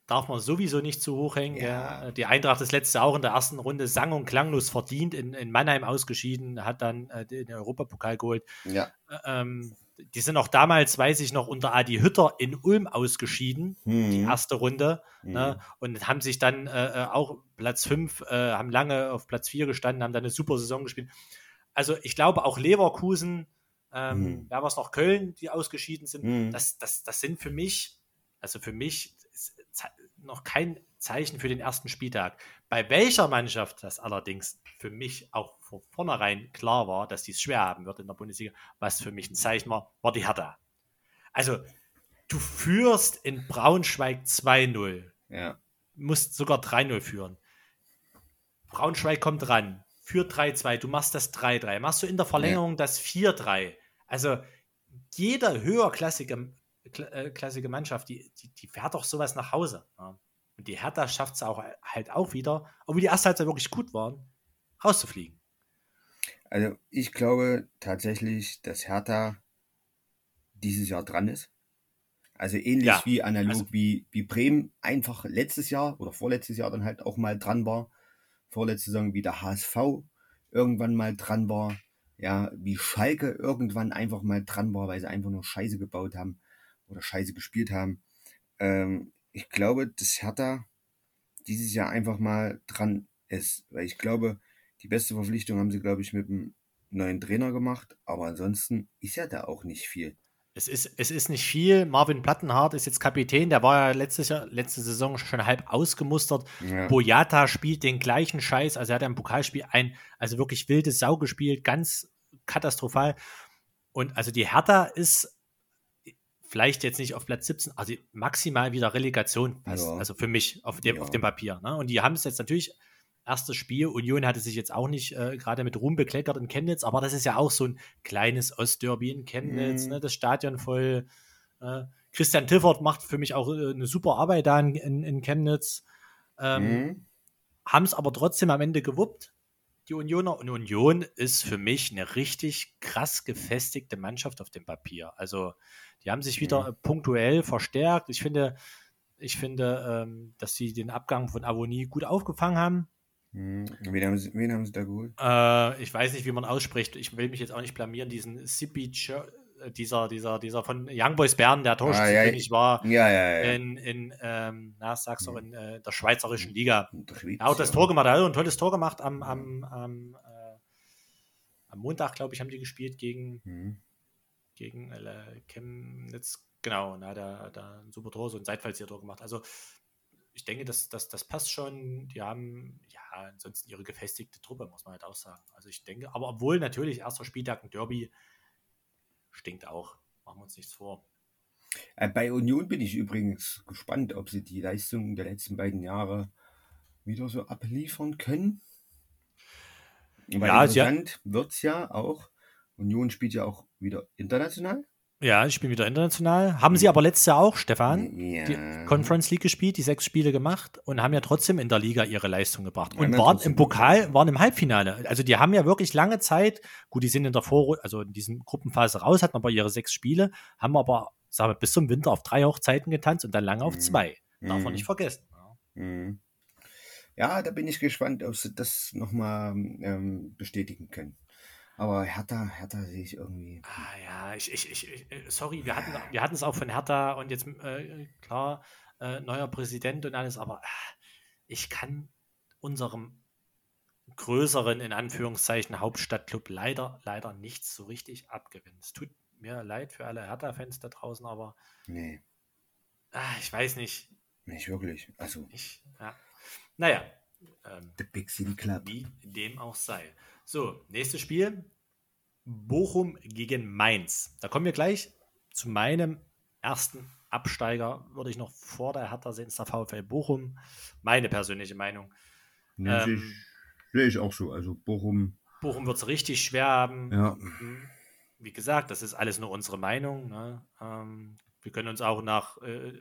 darf man sowieso nicht zu hoch hängen. Ja. Ja. Die Eintracht ist letzte auch in der ersten Runde sang- und klanglos verdient in, in Mannheim ausgeschieden, hat dann äh, den Europapokal geholt. Ja. Ähm, die sind auch damals, weiß ich noch, unter Adi Hütter in Ulm ausgeschieden, hm. die erste Runde, hm. ne, und haben sich dann äh, äh auch Platz 5, äh, haben lange auf Platz 4 gestanden, haben dann eine super Saison gespielt. Also ich glaube auch Leverkusen, ähm, hm. wer was noch Köln, die ausgeschieden sind, hm. das, das, das sind für mich, also für mich noch kein Zeichen für den ersten Spieltag. Bei welcher Mannschaft das allerdings für mich auch von vornherein klar war, dass die es schwer haben wird in der Bundesliga, was für mich ein Zeichen war, war die Hertha. Also, du führst in Braunschweig 2-0. Ja. Musst sogar 3-0 führen. Braunschweig kommt ran, führt 3-2, du machst das 3-3, machst du in der Verlängerung ja. das 4-3. Also, jede höherklassige äh, klassische Mannschaft, die, die, die, fährt doch sowas nach Hause. Ja. Und die Hertha schafft es auch halt auch wieder, obwohl die erste Halbzeit wirklich gut waren, rauszufliegen. Also ich glaube tatsächlich, dass Hertha dieses Jahr dran ist. Also ähnlich ja, wie analog also, wie, wie Bremen einfach letztes Jahr oder vorletztes Jahr dann halt auch mal dran war. Vorletzte Saison wie der HSV irgendwann mal dran war. Ja, wie Schalke irgendwann einfach mal dran war, weil sie einfach nur Scheiße gebaut haben oder scheiße gespielt haben. Ähm, ich glaube, dass Hertha dieses Jahr einfach mal dran ist, weil ich glaube, die beste Verpflichtung haben sie, glaube ich, mit einem neuen Trainer gemacht, aber ansonsten ist ja da auch nicht viel. Es ist, es ist nicht viel. Marvin Plattenhardt ist jetzt Kapitän, der war ja letztes Jahr, letzte Saison schon halb ausgemustert. Ja. Boyata spielt den gleichen Scheiß, also er hat im Pokalspiel ein, also wirklich wildes Sau gespielt, ganz katastrophal. Und also die Hertha ist vielleicht jetzt nicht auf Platz 17, also maximal wieder Relegation passt. Ja. Also für mich auf dem, ja. auf dem Papier. Ne? Und die haben es jetzt natürlich, erstes Spiel, Union hatte sich jetzt auch nicht äh, gerade mit Ruhm bekleckert in Chemnitz, aber das ist ja auch so ein kleines Ostderby in Chemnitz, mhm. ne? das Stadion voll. Äh, Christian Tiffert macht für mich auch äh, eine super Arbeit da in, in, in Chemnitz. Ähm, mhm. Haben es aber trotzdem am Ende gewuppt die Unioner. Und Union ist für mich eine richtig krass gefestigte Mannschaft auf dem Papier. Also die haben sich wieder mhm. punktuell verstärkt. Ich finde, ich finde, ähm, dass sie den Abgang von Avonie gut aufgefangen haben. Mhm. Wen, haben sie, wen haben sie da geholt? Äh, ich weiß nicht, wie man ausspricht. Ich will mich jetzt auch nicht blamieren. Diesen Sipi äh, dieser, dieser, dieser von Young Boys Bern, der Torschützenkönig ah, ja, war ja, ja, in, in ähm, na, sag's doch, in äh, der schweizerischen Liga. Er hat das Tor gemacht, er hat ein tolles Tor gemacht am, am, am, äh, am Montag, glaube ich, haben die gespielt gegen, mhm. gegen äh, Chemnitz. Genau, da hat er da ein super Tor, so ein Seitfallzieher-Tor gemacht. Also ich denke, das, das, das passt schon. Die haben ja ansonsten ihre gefestigte Truppe, muss man halt auch sagen. Also ich denke, aber obwohl natürlich erster Spieltag ein Derby stinkt auch. Machen wir uns nichts vor. Äh, bei Union bin ich übrigens gespannt, ob sie die Leistung der letzten beiden Jahre wieder so abliefern können. Weil ja, interessant wird es ja auch. Union spielt ja auch wieder international. Ja, ich spiele wieder international. Haben sie aber letztes Jahr auch, Stefan, ja. die Conference League gespielt, die sechs Spiele gemacht und haben ja trotzdem in der Liga ihre Leistung gebracht. Und ja, waren im Pokal, waren im Halbfinale. Also die haben ja wirklich lange Zeit, gut, die sind in der Vor also in diesen Gruppenphase raus, hatten aber ihre sechs Spiele, haben aber, sagen wir, bis zum Winter auf drei Hochzeiten getanzt und dann lange auf mhm. zwei. Darf man nicht mhm. vergessen. Mhm. Ja, da bin ich gespannt, ob sie das nochmal ähm, bestätigen können. Aber Hertha, Hertha sehe ich irgendwie. Ah ja, ich, ich, ich, äh, sorry, wir hatten wir hatten es auch von Hertha und jetzt, äh, klar, äh, neuer Präsident und alles, aber äh, ich kann unserem größeren, in Anführungszeichen, Hauptstadtclub leider, leider nichts so richtig abgewinnen. Es tut mir leid für alle Hertha-Fans da draußen, aber. Nee. Ah, ich weiß nicht. Nicht wirklich. Also. Ich, ja. Naja, Ähm, The Big City Club. Wie dem auch sei. So, nächstes Spiel. Bochum gegen Mainz. Da kommen wir gleich zu meinem ersten Absteiger, würde ich noch vor der Hertha sehen, ist der VfL Bochum. Meine persönliche Meinung. Nee, ähm, sehe ich, seh ich, auch so. Also Bochum. Bochum wird es richtig schwer haben. Ja. Mhm. Wie gesagt, das ist alles nur unsere Meinung. Ne? Ähm, wir können uns auch nach äh,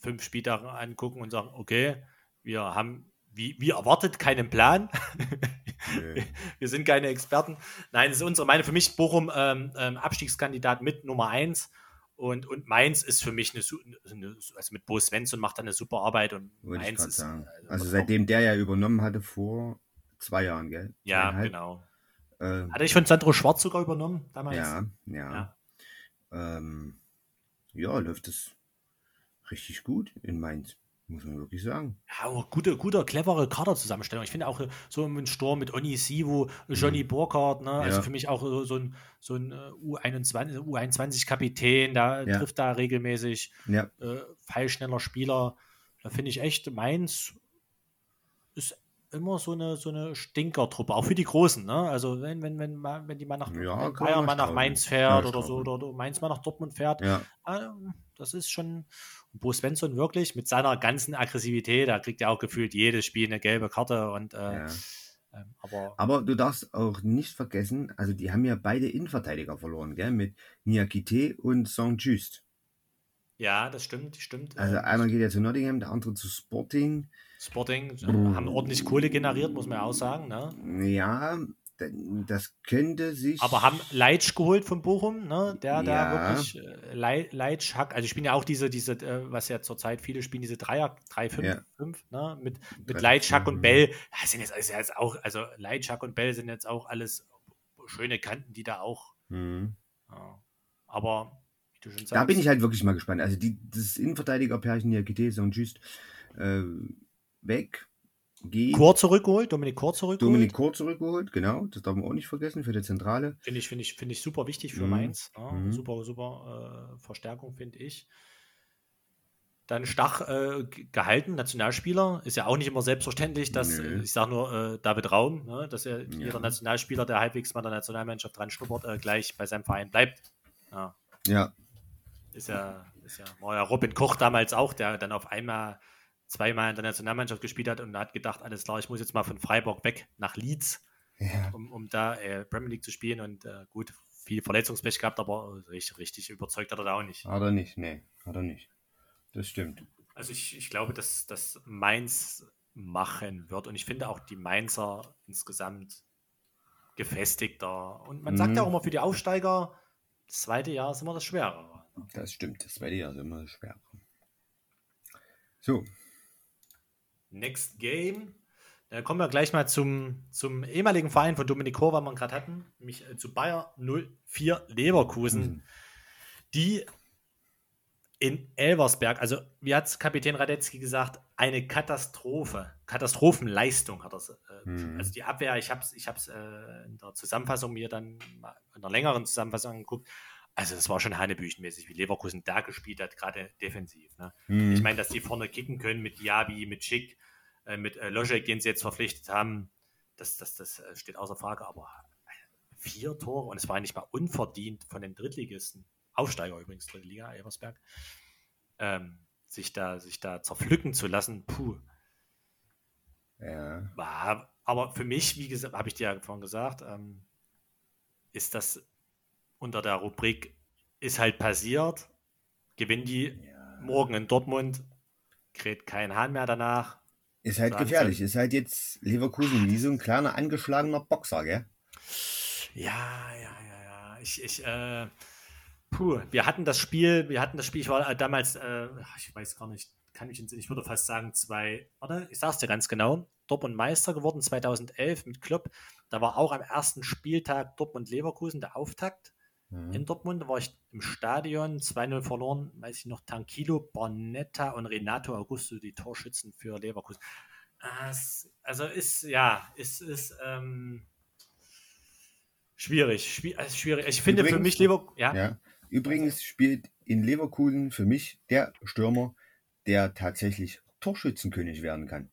fünf Spieltagen angucken und sagen, okay, wir haben wie, wie erwartet keinen Plan. Nee. Wir sind keine Experten. Nein, das ist unsere Meinung. Für mich Bochum ähm, ähm, Abstiegskandidat mit Nummer 1. Und, und Mainz ist für mich eine, eine also mit Bo Svensson macht er eine super Arbeit und Wollte Mainz ist. Also, also seitdem der ja übernommen hatte vor zwei Jahren, gell? Ja, genau. Äh, hatte ich von Sandro Schwarz sogar übernommen damals? Ja, ja. Ja, ähm, ja läuft es richtig gut in Mainz. Muss man wirklich sagen. Ja, aber gute, clevere Kaderzusammenstellung. Ich finde auch so ein Sturm mit Oni Sivo, Johnny mhm. Burkhardt, ne? also ja. für mich auch so ein, so ein U21, U21-Kapitän, da ja. trifft da regelmäßig. Ja. Äh, feilschneller Spieler. Da finde ich echt, Mainz ist immer so eine, so eine Stinkertruppe, auch für die Großen. Ne? Also wenn, wenn, wenn, wenn die mal nach ja, Bayern mal nach Mainz fährt ja, oder so, oder, oder Mainz mal nach Dortmund fährt, ja. äh, das ist schon, Bo Svensson wirklich mit seiner ganzen Aggressivität, da kriegt er auch gefühlt jedes Spiel eine gelbe Karte und äh, ja. äh, aber, aber du darfst auch nicht vergessen, also die haben ja beide Innenverteidiger verloren, gell? Mit Niakite und Saint-Just. Ja, das stimmt, stimmt. Also einmal geht er zu Nottingham, der andere zu Sporting. Sporting haben ordentlich Kohle generiert, muss man ja auch sagen. Ne? Ja, das könnte sich. Aber haben Leitsch geholt von Bochum, ne? Der ja. da wirklich äh, Leitsch hat. Also spielen ja auch diese, diese, äh, was ja zurzeit viele spielen, diese Dreier, 3, 5, ja. 5, ne? Mit, mit Leitsch, Hack und Bell. Ja, sind jetzt, ist jetzt auch, also Leitsch, Hack und Bell sind jetzt auch alles schöne Kanten, die da auch. Mhm. Ja. Aber wie du schon sagst. Da bin ich halt wirklich mal gespannt. Also die, das Innenverteidiger-Pärchen hier, Gitese und Just, äh, weg geht. Chor zurückgeholt, Dominik Chor zurückgeholt. Dominik Chor zurückgeholt, genau. Das darf man auch nicht vergessen für die Zentrale. Finde ich, finde ich, finde ich super wichtig für mhm. Mainz. Ja, mhm. Super, super äh, Verstärkung, finde ich. Dann Stach äh, gehalten, Nationalspieler. Ist ja auch nicht immer selbstverständlich, dass, nee. ich sage nur äh, David Raum, ne, dass er, ja. jeder Nationalspieler, der halbwegs mal der Nationalmannschaft dran schnuppert, äh, gleich bei seinem Verein bleibt. Ja. ja. Ist ja, ist ja, war ja Robin Koch damals auch, der dann auf einmal zweimal in der Nationalmannschaft gespielt hat und hat gedacht, alles klar, ich muss jetzt mal von Freiburg weg nach Leeds, ja. um, um da äh, Premier League zu spielen. Und äh, gut, viel Verletzungspech gehabt, aber richtig, richtig überzeugt hat er da auch nicht. Hat er nicht, nee, hat er nicht. Das stimmt. Also ich, ich glaube, dass das Mainz machen wird. Und ich finde auch die Mainzer insgesamt gefestigter. Und man mhm. sagt ja auch immer für die Aufsteiger, das zweite Jahr ist immer das Schwerere. Das stimmt, das zweite Jahr ist immer das Schwerere. So, Next Game. Da kommen wir gleich mal zum, zum ehemaligen Verein von Dominik Kor, was wir gerade hatten, nämlich äh, zu Bayer 04 Leverkusen, mhm. die in Elversberg, also wie hat Kapitän Radetzky gesagt, eine Katastrophe, Katastrophenleistung hat er. Äh, mhm. Also die Abwehr, ich habe es ich äh, in der Zusammenfassung mir dann in einer längeren Zusammenfassung angeguckt, also das war schon hanebüchenmäßig, wie Leverkusen da gespielt hat, gerade defensiv. Ne? Mhm. Ich meine, dass die vorne kicken können mit Diaby, mit Schick, äh, mit äh, Logic, den sie jetzt verpflichtet haben, das, das, das äh, steht außer Frage. Aber vier Tore und es war nicht mal unverdient von den Drittligisten, Aufsteiger übrigens, Dritte Liga, Eversberg, ähm, sich, da, sich da zerpflücken zu lassen, puh. Ja. War, aber für mich, wie gesagt, habe ich dir ja vorhin gesagt, ähm, ist das unter der Rubrik ist halt passiert, gewinnen die ja. morgen in Dortmund, kräht kein Hahn mehr danach. Ist halt gefährlich, ist halt jetzt Leverkusen wie so ein kleiner angeschlagener Boxer, gell? Ja, ja, ja, ja. Ich, ich, äh, puh, wir hatten das Spiel, wir hatten das Spiel, ich war äh, damals, äh, ich weiß gar nicht, kann ich, ich würde fast sagen, zwei, warte, ich sag's dir ganz genau, Dortmund Meister geworden 2011 mit Klopp. Da war auch am ersten Spieltag Dortmund-Leverkusen der Auftakt. Mhm. In Dortmund war ich im Stadion, 2-0 verloren, weiß ich noch, Tankilo, Bornetta und Renato Augusto, die Torschützen für Leverkusen. Also ist, ja, ist, ist ähm, schwierig. Schwier also schwierig. Ich finde Übrigens, für mich Leverkusen, ja. ja. Übrigens spielt in Leverkusen für mich der Stürmer, der tatsächlich Torschützenkönig werden kann.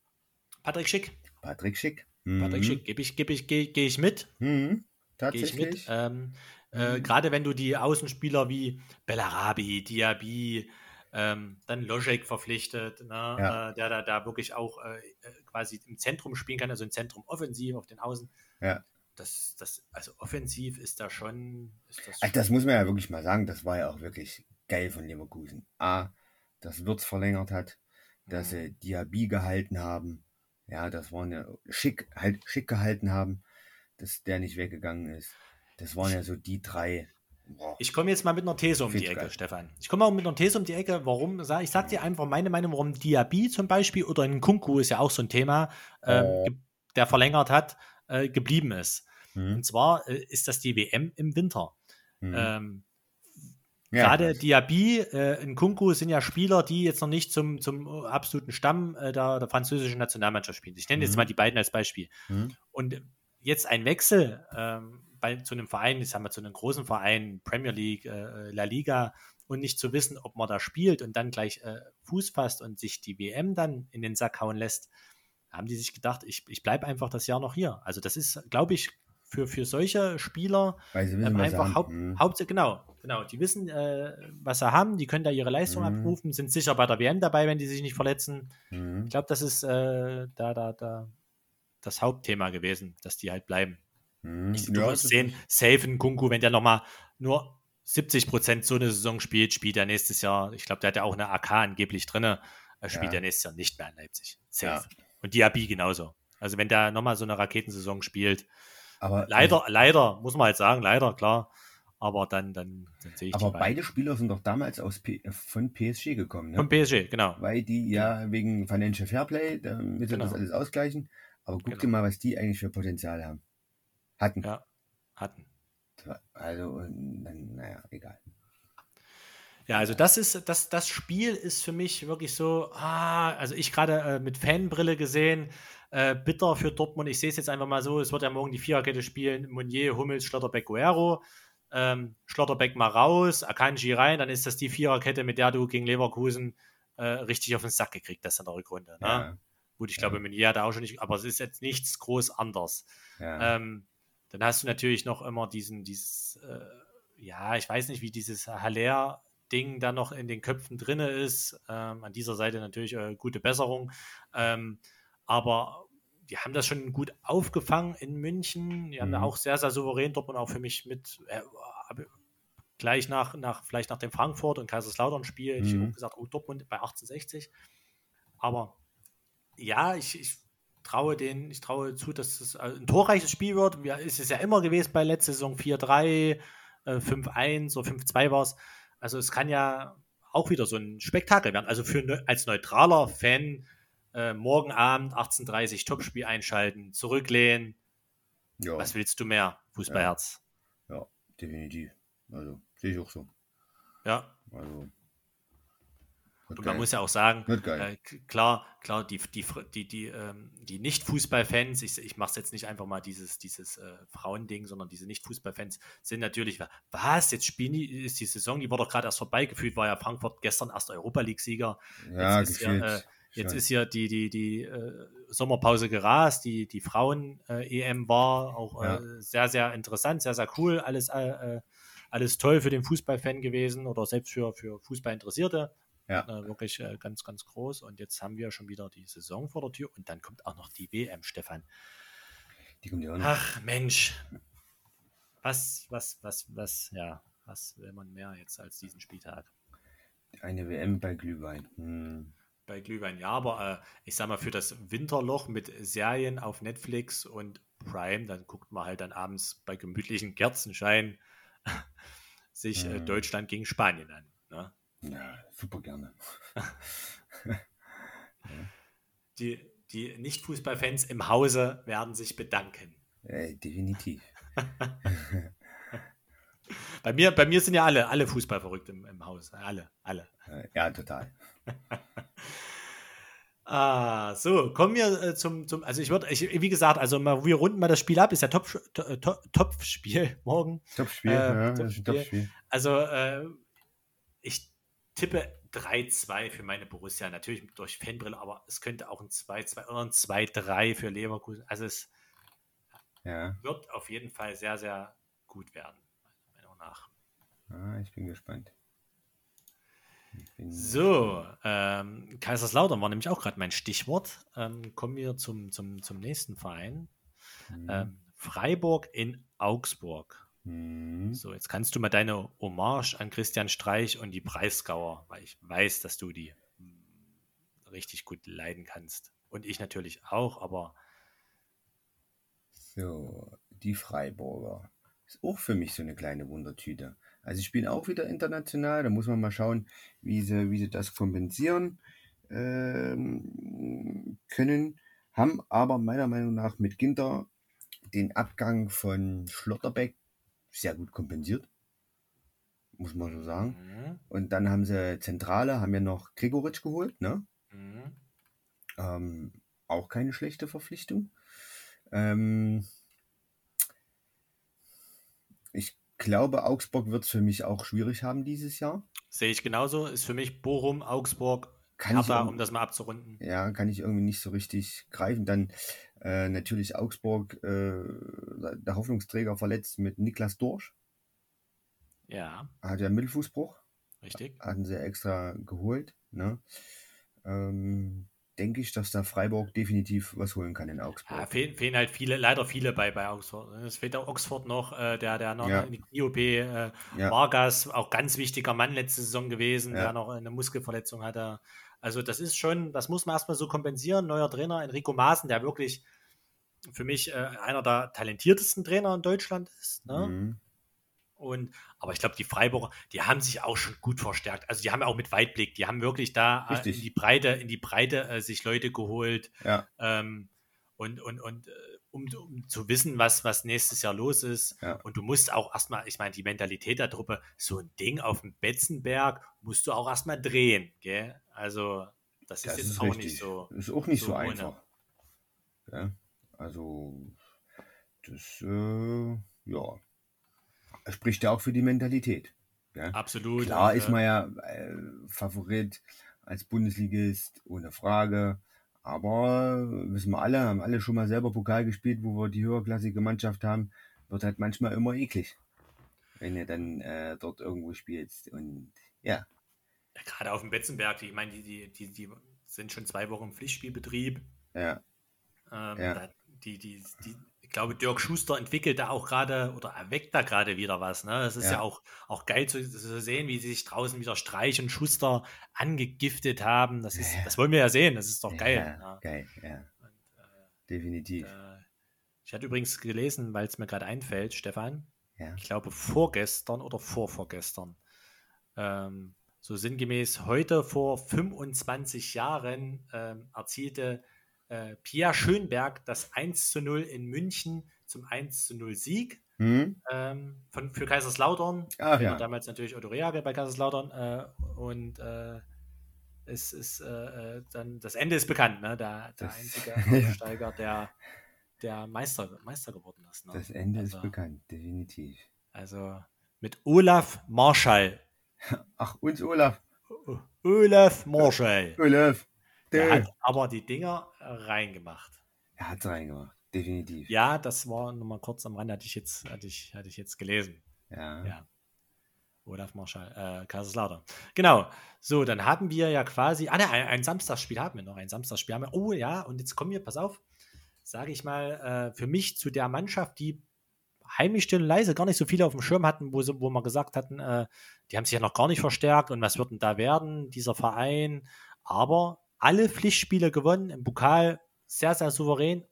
Patrick Schick. Patrick Schick. Mhm. Patrick Schick, gebe ich, gebe ich, gehe geh ich mit. Mhm. Tatsächlich. Geh ich mit. Ähm, äh, mhm. Gerade wenn du die Außenspieler wie Bellarabi, Diaby, ähm, dann Logic verpflichtet, ne, ja. äh, der da, da wirklich auch äh, äh, quasi im Zentrum spielen kann, also im Zentrum offensiv auf den Außen. Ja. Das, das, also offensiv ist da schon. Ist das, also das muss man ja wirklich mal sagen, das war ja auch wirklich geil von Leverkusen. A, dass Wirtz verlängert hat, dass mhm. sie Diaby gehalten haben. Ja, das waren ja schick, halt schick gehalten haben, dass der nicht weggegangen ist. Das waren ja so die drei ich komme jetzt mal mit einer These um die Ecke, geil. Stefan. Ich komme mal mit einer These um die Ecke. Warum? Ich sag dir einfach meine Meinung, warum Diaby zum Beispiel oder ein Kunku ist ja auch so ein Thema, ähm, oh. der verlängert hat, äh, geblieben ist. Mhm. Und zwar äh, ist das die WM im Winter. Mhm. Ähm, ja, Gerade Diaby, äh, Nkunku sind ja Spieler, die jetzt noch nicht zum, zum absoluten Stamm äh, der, der französischen Nationalmannschaft spielen. Ich nenne mhm. jetzt mal die beiden als Beispiel. Mhm. Und jetzt ein Wechsel ähm, bei, zu einem Verein, ich sag mal zu einem großen Verein, Premier League, äh, La Liga, und nicht zu wissen, ob man da spielt und dann gleich äh, Fuß fasst und sich die WM dann in den Sack hauen lässt, haben die sich gedacht, ich, ich bleibe einfach das Jahr noch hier. Also das ist, glaube ich, für, für solche Spieler wissen, ähm, einfach Haupt, mhm. Haupt, genau, genau, die wissen, äh, was sie haben, die können da ihre Leistung mhm. abrufen, sind sicher bei der WM dabei, wenn die sich nicht verletzen. Mhm. Ich glaube, das ist äh, da, da, da das Hauptthema gewesen, dass die halt bleiben. Hm, ich, du ja, wirst sehen, safe in Kunku, wenn der nochmal nur 70 Prozent so eine Saison spielt, spielt er nächstes Jahr, ich glaube, der hat ja auch eine AK angeblich drin, äh, spielt ja. er nächstes Jahr nicht mehr in Leipzig. Safe. Ja. Und Diaby genauso. Also wenn der nochmal so eine Raketensaison spielt, aber leider, äh, leider, muss man halt sagen, leider, klar. Aber dann, dann, dann sehe ich Aber beide Spieler sind doch damals aus P von PSG gekommen. Ne? Von PSG, genau. Weil die ja wegen Financial Fairplay, damit genau. das alles ausgleichen. Aber guck genau. dir mal, was die eigentlich für Potenzial haben. Hatten. Ja, hatten. Also, naja, egal. Ja, also das ist, das, das Spiel ist für mich wirklich so, ah, also ich gerade äh, mit Fanbrille gesehen, äh, bitter für Dortmund. Ich sehe es jetzt einfach mal so, es wird ja morgen die Viererkette spielen, Meunier, Hummels, Schlotterbeck, Guerrero. Ähm, Schlotterbeck mal raus, Akanji rein, dann ist das die Viererkette, mit der du gegen Leverkusen äh, richtig auf den Sack gekriegt hast in der Rückrunde. Ne? Ja. Gut, ich glaube, ja. Meunier hat auch schon nicht, aber es ist jetzt nichts groß anders. Ja. Ähm, dann hast du natürlich noch immer diesen, dieses, äh, ja, ich weiß nicht, wie dieses Haller-Ding da noch in den Köpfen drin ist. Ähm, an dieser Seite natürlich äh, gute Besserung. Ähm, aber die haben das schon gut aufgefangen in München. Die haben da mhm. auch sehr, sehr souverän dort und auch für mich mit äh, gleich nach, nach, vielleicht nach dem Frankfurt und Kaiserslautern-Spiel, mhm. ich habe gesagt, oh, Dortmund bei 1860. Aber ja, ich, ich traue den, ich traue zu, dass es ein torreiches Spiel wird. Ja, ist es ja immer gewesen bei letzter Saison 4-3, äh, 5-1 oder 5-2 war es. Also es kann ja auch wieder so ein Spektakel werden. Also für als neutraler Fan äh, morgen Abend 18.30 Topspiel einschalten, zurücklehnen. Ja. Was willst du mehr? Fußballherz. Ja. ja, definitiv. Also sehe ich auch so. Ja. Also und man muss ja auch sagen, äh, klar, klar, die, die, die, die, ähm, die Nicht-Fußballfans, ich, ich mache es jetzt nicht einfach mal dieses, dieses äh, Frauending, sondern diese Nicht-Fußballfans sind natürlich, was, jetzt spielen die, ist die Saison, die wurde doch gerade erst vorbeigefühlt, war ja Frankfurt gestern erst Europa League-Sieger. Ja, jetzt, ist ja, äh, jetzt ist hier die, die, die äh, Sommerpause gerast, die, die Frauen-EM äh, war auch ja. Äh, sehr, sehr interessant, sehr, sehr cool, alles, alles toll für den Fußballfan gewesen oder selbst für, für Fußballinteressierte ja. Äh, wirklich äh, ganz, ganz groß. Und jetzt haben wir schon wieder die Saison vor der Tür und dann kommt auch noch die WM, Stefan. Die kommt ja auch noch. Ach Mensch. Was, was, was, was, ja, was will man mehr jetzt als diesen Spieltag? Eine WM bei Glühwein. Hm. Bei Glühwein, ja, aber äh, ich sag mal, für das Winterloch mit Serien auf Netflix und Prime, dann guckt man halt dann abends bei gemütlichen Kerzenschein sich äh, hm. Deutschland gegen Spanien an. Ne? Ja, super gerne. Die, die Nicht-Fußballfans im Hause werden sich bedanken. Äh, definitiv. bei, mir, bei mir sind ja alle, alle Fußballverrückt im, im Haus. Alle, alle. Ja, total. Ah, so, kommen wir äh, zum, zum, also ich würde, wie gesagt, also mal, wir runden mal das Spiel ab, ist ja Top, Top, Top-Spiel morgen. Top-Spiel, äh, ja, Top-Spiel. Top also äh, ich tippe 3-2 für meine Borussia. Natürlich durch Fanbrille, aber es könnte auch ein 2-2 oder ein 2-3 für Leverkusen. Also es ja. wird auf jeden Fall sehr, sehr gut werden, meiner Meinung nach. Ah, ich bin gespannt. Ich bin so, ähm, Kaiserslautern war nämlich auch gerade mein Stichwort. Ähm, kommen wir zum, zum, zum nächsten Verein. Mhm. Ähm, Freiburg in Augsburg. Mhm. So, jetzt kannst du mal deine Hommage an Christian Streich und die Preisgauer, weil ich weiß, dass du die hm, richtig gut leiden kannst. Und ich natürlich auch, aber. So, die Freiburger. Ist auch für mich so eine kleine Wundertüte. Also ich bin auch wieder international, da muss man mal schauen, wie sie, wie sie das kompensieren ähm, können. Haben aber meiner Meinung nach mit Ginter den Abgang von Schlotterbeck sehr gut kompensiert. Muss man so sagen. Mhm. Und dann haben sie Zentrale, haben ja noch Gregoritsch geholt, ne? Mhm. Ähm, auch keine schlechte Verpflichtung. Ähm, ich glaube, Augsburg wird es für mich auch schwierig haben dieses Jahr. Sehe ich genauso. Ist für mich Bochum, Augsburg, kann Hertha, um das mal abzurunden. Ja, kann ich irgendwie nicht so richtig greifen. Dann äh, natürlich Augsburg, äh, der Hoffnungsträger verletzt mit Niklas Dorsch. Ja. Hat ja Mittelfußbruch. Richtig. Hatten sie extra geholt. Ne? Ähm, denke ich, dass da Freiburg definitiv was holen kann in Augsburg. Ja, fehlen, fehlen halt viele, leider viele bei, bei Augsburg. Es fehlt auch Oxford noch, äh, der, der noch ja. in die IOP, äh, ja. Vargas, auch ganz wichtiger Mann letzte Saison gewesen, ja. der noch eine Muskelverletzung hatte. Also das ist schon, das muss man erstmal so kompensieren. Neuer Trainer Enrico Maaßen, der wirklich für mich äh, einer der talentiertesten Trainer in Deutschland ist. Ne? Mhm. Und, aber ich glaube, die Freiburger, die haben sich auch schon gut verstärkt. Also die haben auch mit Weitblick, die haben wirklich da äh, in die Breite, in die Breite äh, sich Leute geholt. Ja. Ähm, und, und, und äh, um, um, zu wissen, was, was nächstes Jahr los ist. Ja. Und du musst auch erstmal, ich meine, die Mentalität der Truppe, so ein Ding auf dem Betzenberg musst du auch erstmal drehen. Gell? Also, das, das ist jetzt ist auch richtig. nicht so. Das ist auch nicht so, so einfach. Ja, also, das, äh, ja, spricht ja auch für die Mentalität. Ja? Absolut. Klar ist man ja äh, Favorit als Bundesligist, ohne Frage. Aber wissen wir alle, haben alle schon mal selber Pokal gespielt, wo wir die höherklassige Mannschaft haben, wird halt manchmal immer eklig, wenn ihr dann äh, dort irgendwo spielst. Und ja. ja gerade auf dem Betzenberg, ich meine, die, die, die, die sind schon zwei Wochen im Pflichtspielbetrieb. Ja. Ähm, ja. Da, die, die, die, ich glaube, Dirk Schuster entwickelt da auch gerade oder erweckt da gerade wieder was. Ne? Es ist ja, ja auch, auch geil zu, zu, sehen, wie sie sich draußen wieder Streich und Schuster angegiftet haben. Das, ist, ja. das wollen wir ja sehen. Das ist doch geil. Ja, Geil, ja. Und, äh, Definitiv. Äh, ich hatte übrigens gelesen, weil es mir gerade einfällt, Stefan, ich glaube vorgestern oder vorvorgestern, ähm, so sinngemäß heute vor 25 Jahren ähm, erzielte äh, Pierre Schönberg das 1 zu 0 in München zum 1 zu 0 Sieg mhm. ähm, von, für Kaiserslautern. Ach, ja. Damals natürlich Otto Reage bei Kaiserslautern. Äh, und äh, es ist äh, äh, dann, das Ende ist bekannt, ne? Der, der das, einzige Aufsteiger, der, der Meister, Meister geworden ist. Ne? Das Ende also, ist bekannt, definitiv. Also mit Olaf Marschall. Ach, uns Olaf. Olaf Marschall. Olaf. Der hat aber die Dinger reingemacht. Er hat es reingemacht, definitiv. Ja, das war nochmal kurz am Rande, hatte ich jetzt, hatte ich, hatte ich jetzt gelesen. Ja. ja. Olaf Marschall, äh, Kaiserslautern. Genau. So, dann haben wir ja quasi, ah ne, ein, ein Samstagsspiel haben wir noch, ein Samstagsspiel haben wir. Oh ja, und jetzt kommen wir, pass auf, sage ich mal, äh, für mich zu der Mannschaft, die heimlich still und leise gar nicht so viele auf dem Schirm hatten, wo, wo wir gesagt hatten, äh, die haben sich ja noch gar nicht verstärkt und was wird denn da werden, dieser Verein. Aber alle Pflichtspiele gewonnen, im Pokal sehr, sehr souverän.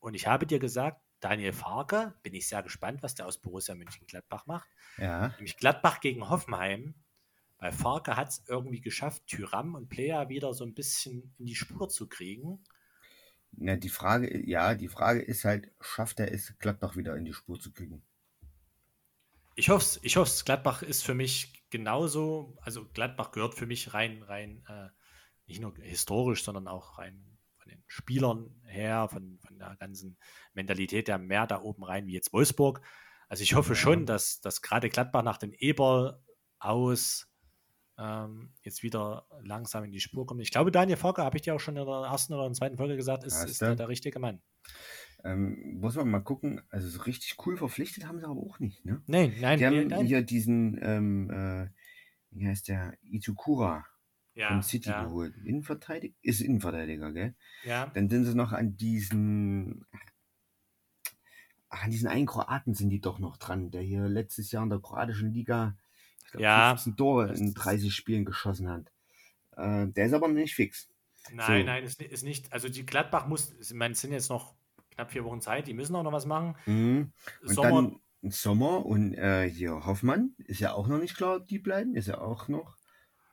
Und ich habe dir gesagt, Daniel Farke, bin ich sehr gespannt, was der aus Borussia München-Gladbach macht. Ja. Nämlich Gladbach gegen Hoffenheim. Weil Farke hat es irgendwie geschafft, Tyram und Player wieder so ein bisschen in die Spur zu kriegen. Na, die Frage, ja, die Frage ist halt, schafft er es, Gladbach wieder in die Spur zu kriegen? Ich hoffe es, ich hoffe es. Gladbach ist für mich genauso, also Gladbach gehört für mich rein, rein äh, nicht nur historisch, sondern auch rein von den Spielern her, von, von der ganzen Mentalität der mehr da oben rein wie jetzt Wolfsburg. Also ich hoffe schon, dass, dass gerade Gladbach nach dem Eberl aus ähm, jetzt wieder langsam in die Spur kommt. Ich glaube, Daniel Fogger, habe ich dir auch schon in der ersten oder zweiten Folge gesagt, ist, ist der, der, richtige Mann. Ähm, muss man mal gucken, also so richtig cool verpflichtet haben sie aber auch nicht, ne? Nein, nein. Die haben nein. hier diesen, ähm, äh, wie heißt der, Izukura ja, von City ja. geholt. Innenverteidiger? Ist Innenverteidiger, gell? Ja. Dann sind sie noch an diesen, ach, an diesen einen Kroaten sind die doch noch dran, der hier letztes Jahr in der kroatischen Liga ich glaub, ja, 15 Tore in 30 Spielen geschossen hat. Äh, der ist aber noch nicht fix. Nein, so. nein, ist, ist nicht. Also die Gladbach muss, ich meine, es sind jetzt noch knapp vier Wochen Zeit, die müssen auch noch was machen. Mhm. Und Sommer, dann Sommer und äh, hier Hoffmann ist ja auch noch nicht klar, die bleiben, ist ja auch noch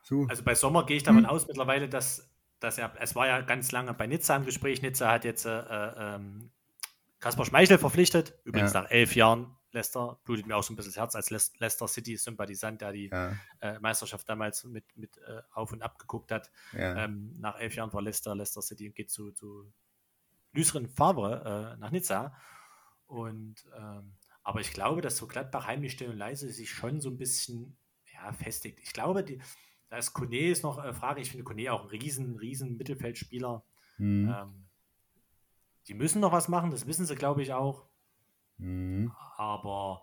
so. Also bei Sommer gehe ich davon hm. aus mittlerweile, dass, dass er, es war ja ganz lange bei Nizza im Gespräch, Nizza hat jetzt äh, ähm, Kaspar Schmeichel verpflichtet, übrigens ja. nach elf Jahren Leicester, blutet mir auch so ein bisschen das Herz als Leicester City-Sympathisant, der die ja. äh, Meisterschaft damals mit, mit äh, auf und ab geguckt hat. Ja. Ähm, nach elf Jahren war Leicester, Leicester City und geht zu, zu Lucien Favre äh, nach Nizza. Und ähm, aber ich glaube, dass so Gladbach heimlich still und leise sich schon so ein bisschen ja, festigt. Ich glaube, die, da ist Kone ist noch äh, Frage. Ich finde Kone auch ein riesen, riesen Mittelfeldspieler. Mhm. Ähm, die müssen noch was machen, das wissen sie, glaube ich, auch. Mhm. Aber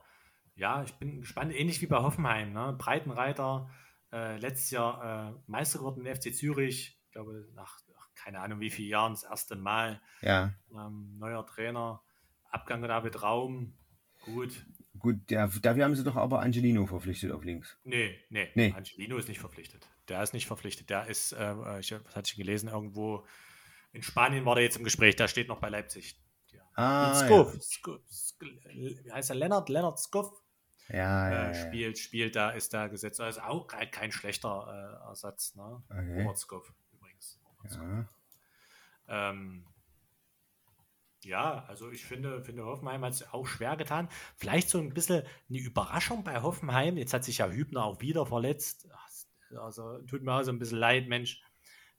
ja, ich bin gespannt, ähnlich wie bei Hoffenheim. Ne? Breitenreiter, äh, letztes Jahr äh, Meister geworden im FC Zürich. Ich glaube, nach keine Ahnung wie vielen Jahren das erste Mal. Ja. Ähm, neuer Trainer, Abgang David Raum. Gut. Gut, der, dafür haben sie doch aber Angelino verpflichtet auf links. Nee, nee, nee. Angelino ist nicht verpflichtet. Der ist nicht verpflichtet. Der ist, äh, ich, was hatte ich gelesen, irgendwo in Spanien war der jetzt im Gespräch, der steht noch bei Leipzig. Ja. Ah, Skuff, ja. Skuff, wie heißt er? Lennart, Lennart Skuff. Ja, ja, äh, spielt, spielt da, ist da gesetzt. Also auch kein, kein schlechter äh, Ersatz, ne? Okay. Robert Skuff übrigens. Robert ja. Ähm, ja, also ich finde, finde Hoffenheim hat es auch schwer getan. Vielleicht so ein bisschen eine Überraschung bei Hoffenheim. Jetzt hat sich ja Hübner auch wieder verletzt. Also tut mir auch so ein bisschen leid, Mensch.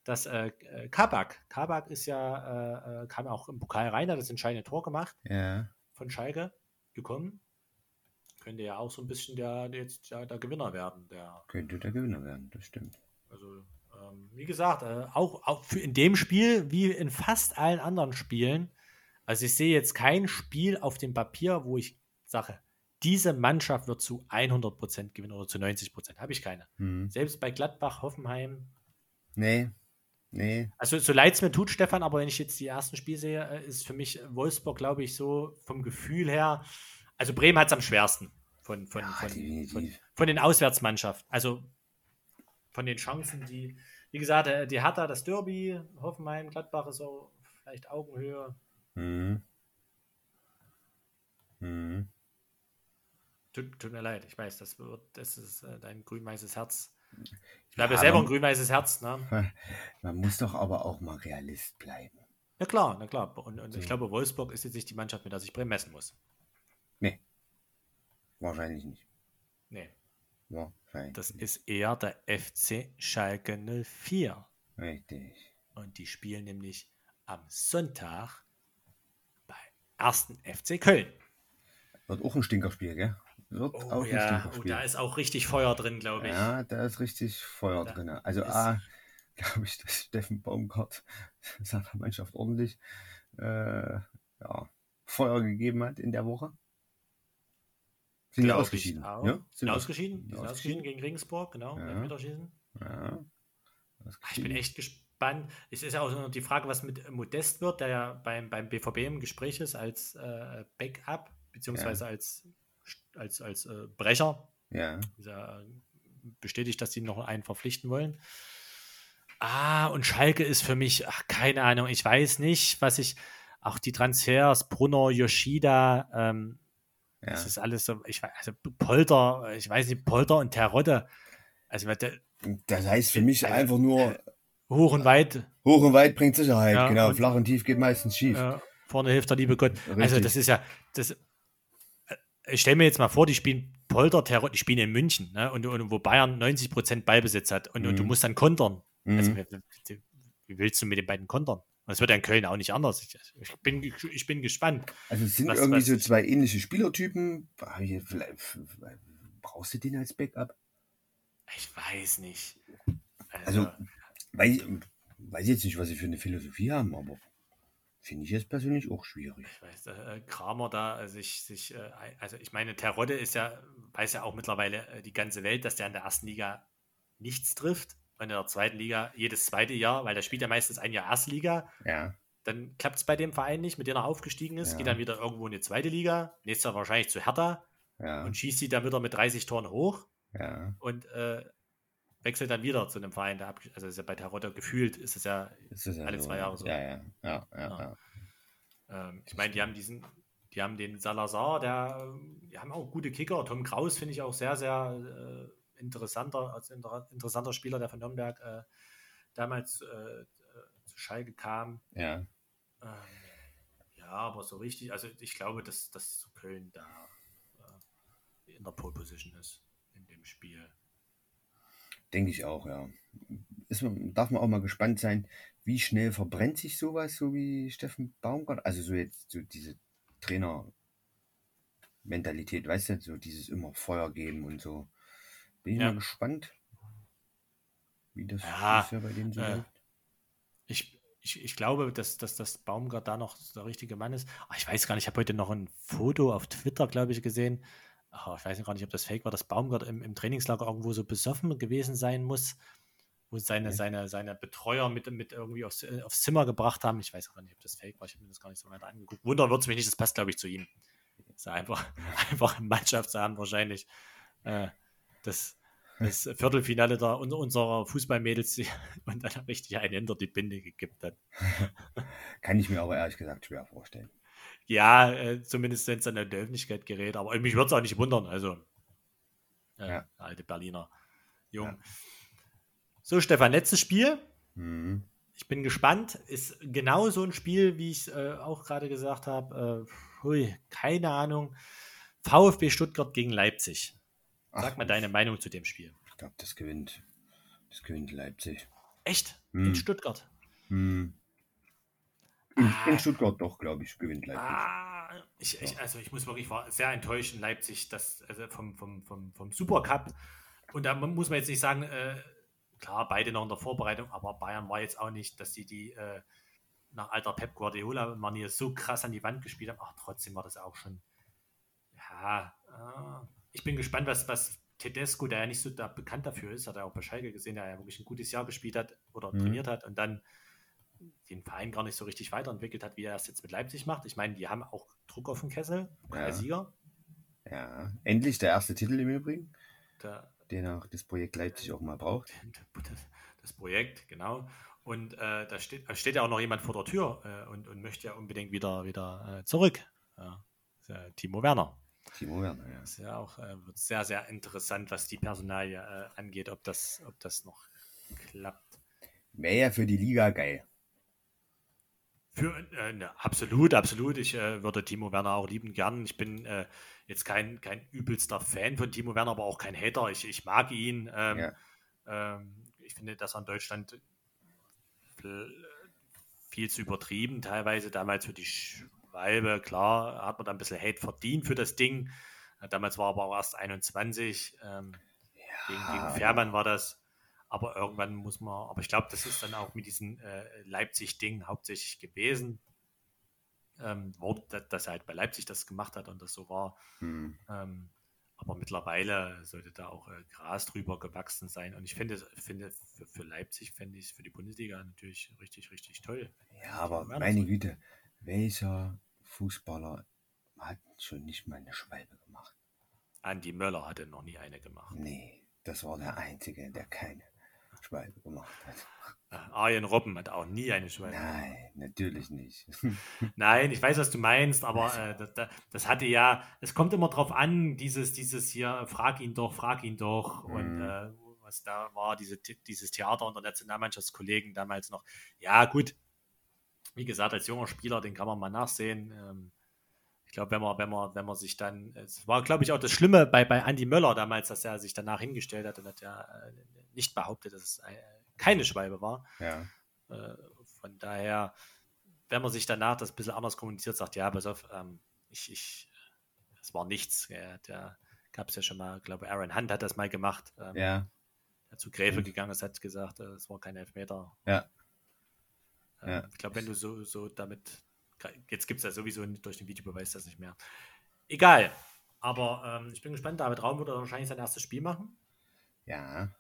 dass äh, Kabak, Kabak ist ja, äh, äh, kam auch im Pokal rein, hat das entscheidende Tor gemacht ja. von Schalke gekommen. Könnte ja auch so ein bisschen der jetzt ja, der Gewinner werden. Der, Könnte der Gewinner werden, das stimmt. Also, ähm, wie gesagt, äh, auch, auch für in dem Spiel, wie in fast allen anderen Spielen, also ich sehe jetzt kein Spiel auf dem Papier, wo ich sage, diese Mannschaft wird zu 100% gewinnen oder zu 90%. Habe ich keine. Mhm. Selbst bei Gladbach, Hoffenheim. Nee. Nee. Also so leid es mir tut, Stefan, aber wenn ich jetzt die ersten Spiele sehe, äh, ist für mich Wolfsburg, glaube ich, so vom Gefühl her. Also Bremen hat es am schwersten von, von, ja, von, von, von, den Auswärtsmannschaften. Also von den Chancen, die, wie gesagt, äh, die Hertha, das Derby, Hoffenheim, Gladbach ist so vielleicht Augenhöhe. Mhm. Mhm. Tut, tut, mir leid, ich weiß, das wird, das ist äh, dein grün-weißes Herz. Ich bleibe ja, selber ein grün-weißes Herz, ne? Man muss doch aber auch mal Realist bleiben. Na klar, na klar. Und, und so. ich glaube, Wolfsburg ist jetzt nicht die Mannschaft, mit der sich Bremen messen muss. Nee. Wahrscheinlich nicht. Nee. Wahrscheinlich. Das ist eher der FC Schalke 04. Richtig. Und die spielen nämlich am Sonntag ersten FC Köln. Wird auch ein Stinkerspiel, gell? Wird oh, auch ja. ein Stinkerspiel. Oh, da ist auch richtig Feuer drin, glaube ich. Ja, da ist richtig Feuer da drin. Also A, glaube ich, dass Steffen Baumgart seiner Mannschaft ordentlich äh, ja, Feuer gegeben hat in der Woche. Sind ja ausgeschieden. Ja? Sind ausgeschieden. Sind ausgeschieden gegen Regensburg, genau. Ja. Ja. Ich bin echt gespannt spannend. Es ist ja auch die Frage, was mit Modest wird, der ja beim, beim BVB im Gespräch ist als äh, Backup, beziehungsweise ja. als, als, als äh, Brecher. Ja. ja. Bestätigt, dass die noch einen verpflichten wollen. Ah, und Schalke ist für mich, ach, keine Ahnung, ich weiß nicht, was ich, auch die Transfers, Brunner, Yoshida, ähm, ja. das ist alles so, ich weiß, also Polter, ich weiß nicht, Polter und Terodde. Also, das heißt für mich also, einfach nur Hoch und weit. Hoch und weit bringt Sicherheit, ja, genau. Flach und tief geht meistens schief. Ja, vorne hilft der liebe Gott. Also Richtig. Also das ist ja, das, äh, ich stelle mir jetzt mal vor, die spielen Polter, Terror, die spielen in München, ne? und, und wo Bayern 90% Ballbesitz hat und, mhm. und, du mhm. musst dann kontern. Mhm. Also, wie, wie, willst du mit den beiden kontern? Das wird in Köln auch nicht anders. Ich, ich bin, ich bin gespannt. Also es sind was, irgendwie was so zwei ähnliche Spielertypen. Brauchst du den als Backup? Ich weiß nicht. Also, also weiß, weiß jetzt nicht, was sie für eine Philosophie haben, aber finde ich jetzt persönlich auch schwierig. Ich weiß, äh, Kramer da sich, sich äh, also ich meine, Terodde ist ja, weiß ja auch mittlerweile äh, die ganze Welt, dass der in der ersten Liga nichts trifft und in der zweiten Liga jedes zweite Jahr, weil der spielt ja meistens ein Jahr Erstliga. Ja. Dann klappt es bei dem Verein nicht, mit dem er aufgestiegen ist, ja. geht dann wieder irgendwo in die zweite Liga, nächstes Jahr wahrscheinlich zu Hertha ja. und schießt sie dann wieder mit 30 Toren hoch. Ja. Und äh, wechselt dann wieder zu einem Verein, der also ist ja bei Tarotta gefühlt, ist es ja, ist ja alle so, zwei Jahre so. Ja, ja, ja, ja. ja. Ähm, ich meine, die haben diesen, die haben den Salazar, der, die haben auch gute Kicker. Tom Kraus finde ich auch sehr, sehr äh, interessanter, als inter, interessanter Spieler, der von Nürnberg äh, damals äh, zu Schalke kam. Ja. Ähm, ja, aber so richtig, also ich glaube, dass, dass Köln da äh, in der Pole Position ist in dem Spiel. Denke ich auch, ja. Ist, darf man auch mal gespannt sein, wie schnell verbrennt sich sowas, so wie Steffen Baumgart? Also so jetzt so diese Trainer-Mentalität, weißt du, so dieses immer Feuer geben und so. Bin ich ja. mal gespannt, wie das ja, ja bei dem so äh, läuft. Ich, ich, ich glaube, dass, dass das Baumgart da noch der richtige Mann ist. Ach, ich weiß gar nicht, ich habe heute noch ein Foto auf Twitter, glaube ich, gesehen oh, ich weiß gar nicht, ob das fake war, dass Baumgart im, im Trainingslager irgendwo so besoffen gewesen sein muss, wo seine, okay. seine, seine Betreuer mit, mit irgendwie aufs, äh, aufs Zimmer gebracht haben. Ich weiß gar nicht, ob das fake war, ich habe mir das gar nicht so weiter angeguckt. Wundern wird es mich nicht, das passt, glaube ich, zu ihm. Ist einfach, einfach ein Mannschaftsabend wahrscheinlich. Äh, das, das Viertelfinale der, unserer Fußballmädels und dann richtig einen hinter die Binde gekippt hat. Kann ich mir aber ehrlich gesagt schwer vorstellen. Ja, äh, zumindest wenn es an der Öffentlichkeit gerät. Aber mich würde es auch nicht wundern. Also, äh, ja. alte Berliner Jung. Ja. So, Stefan, letztes Spiel. Mhm. Ich bin gespannt. Ist genau so ein Spiel, wie ich äh, auch gerade gesagt habe. Äh, hui, keine Ahnung. VfB Stuttgart gegen Leipzig. Sag Ach, mal deine Meinung zu dem Spiel. Ich glaube, das gewinnt. Das gewinnt Leipzig. Echt? Mhm. In Stuttgart? Mhm. In, in Stuttgart doch, glaube ich, gewinnt Leipzig. Ah, ich, ich, also ich muss wirklich war sehr enttäuscht in Leipzig das, also vom, vom, vom, vom Supercup. Und da muss man jetzt nicht sagen, äh, klar, beide noch in der Vorbereitung, aber Bayern war jetzt auch nicht, dass sie die äh, nach alter Pep Guardiola-Manier so krass an die Wand gespielt haben. Ach, trotzdem war das auch schon. Ja, äh, ich bin gespannt, was, was Tedesco, der ja nicht so da bekannt dafür ist, hat er auch bei Schalke gesehen, der ja wirklich ein gutes Jahr gespielt hat oder mhm. trainiert hat und dann den Verein gar nicht so richtig weiterentwickelt hat, wie er es jetzt mit Leipzig macht. Ich meine, die haben auch Druck auf den Kessel, ja. Sieger. Ja, endlich der erste Titel im Übrigen, der, den auch das Projekt Leipzig auch mal braucht. Das, das Projekt, genau. Und äh, da, steht, steht ja auch noch jemand vor der Tür äh, und, und möchte ja unbedingt wieder, wieder äh, zurück. Ja, ja Timo Werner. Timo Werner, ja. Das ist ja auch äh, wird sehr, sehr interessant, was die Personalie äh, angeht, ob das, ob das noch klappt. Wäre ja für die Liga geil. Für, äh, ne, absolut, absolut. Ich äh, würde Timo Werner auch lieben gern. Ich bin äh, jetzt kein, kein übelster Fan von Timo Werner, aber auch kein Hater. Ich, ich mag ihn. Ähm, ja. ähm, ich finde, dass er in Deutschland viel zu übertrieben, teilweise damals für die Schwalbe, klar, hat man da ein bisschen Hate verdient für das Ding. Damals war er aber auch erst 21. Ähm, ja, gegen, gegen Fährmann war das. Aber irgendwann muss man, aber ich glaube, das ist dann auch mit diesem äh, Leipzig-Ding hauptsächlich gewesen. Ähm, dass er halt bei Leipzig das gemacht hat und das so war. Hm. Ähm, aber mittlerweile sollte da auch äh, Gras drüber gewachsen sein. Und ich finde, finde für, für Leipzig fände ich es für die Bundesliga natürlich richtig, richtig toll. Ja, aber meine Güte, welcher Fußballer hat schon nicht mal eine Schwalbe gemacht? Andi Möller hatte noch nie eine gemacht. Nee, das war der Einzige, der keine Schwalbe gemacht hat. Arjen Robben hat auch nie eine Schwalbe. Nein, natürlich nicht. Nein, ich weiß, was du meinst, aber äh, das, das, hatte ja, es kommt immer drauf an, dieses, dieses hier, frag ihn doch, frag ihn doch. Mhm. Und äh, was da war, diese, dieses Theater unter Nationalmannschaftskollegen damals noch. Ja, gut. Wie gesagt, als junger Spieler, den kann man mal nachsehen. Ähm, ich glaube, wenn man, wenn man, wenn man sich dann, es war, glaube ich, auch das Schlimme bei, bei Andy Möller damals, dass er sich danach hingestellt hat und hat ja äh, nicht behauptet, dass es äh, keine Schwalbe war. Ja. Äh, von daher, wenn man sich danach das ein bisschen anders kommuniziert, sagt, ja, pass auf, ähm, ich, ich, es war nichts. Da gab es ja schon mal, glaube Aaron Hunt hat das mal gemacht. Ähm, ja. zu Gräfe gegangen ist, hat gesagt, es war kein Elfmeter. Ja. Ähm, ja. Ich glaube, wenn du so, so damit, jetzt gibt es ja sowieso durch den Videobeweis das nicht mehr. Egal. Aber ähm, ich bin gespannt, David Raum wird wahrscheinlich sein erstes Spiel machen. Ja.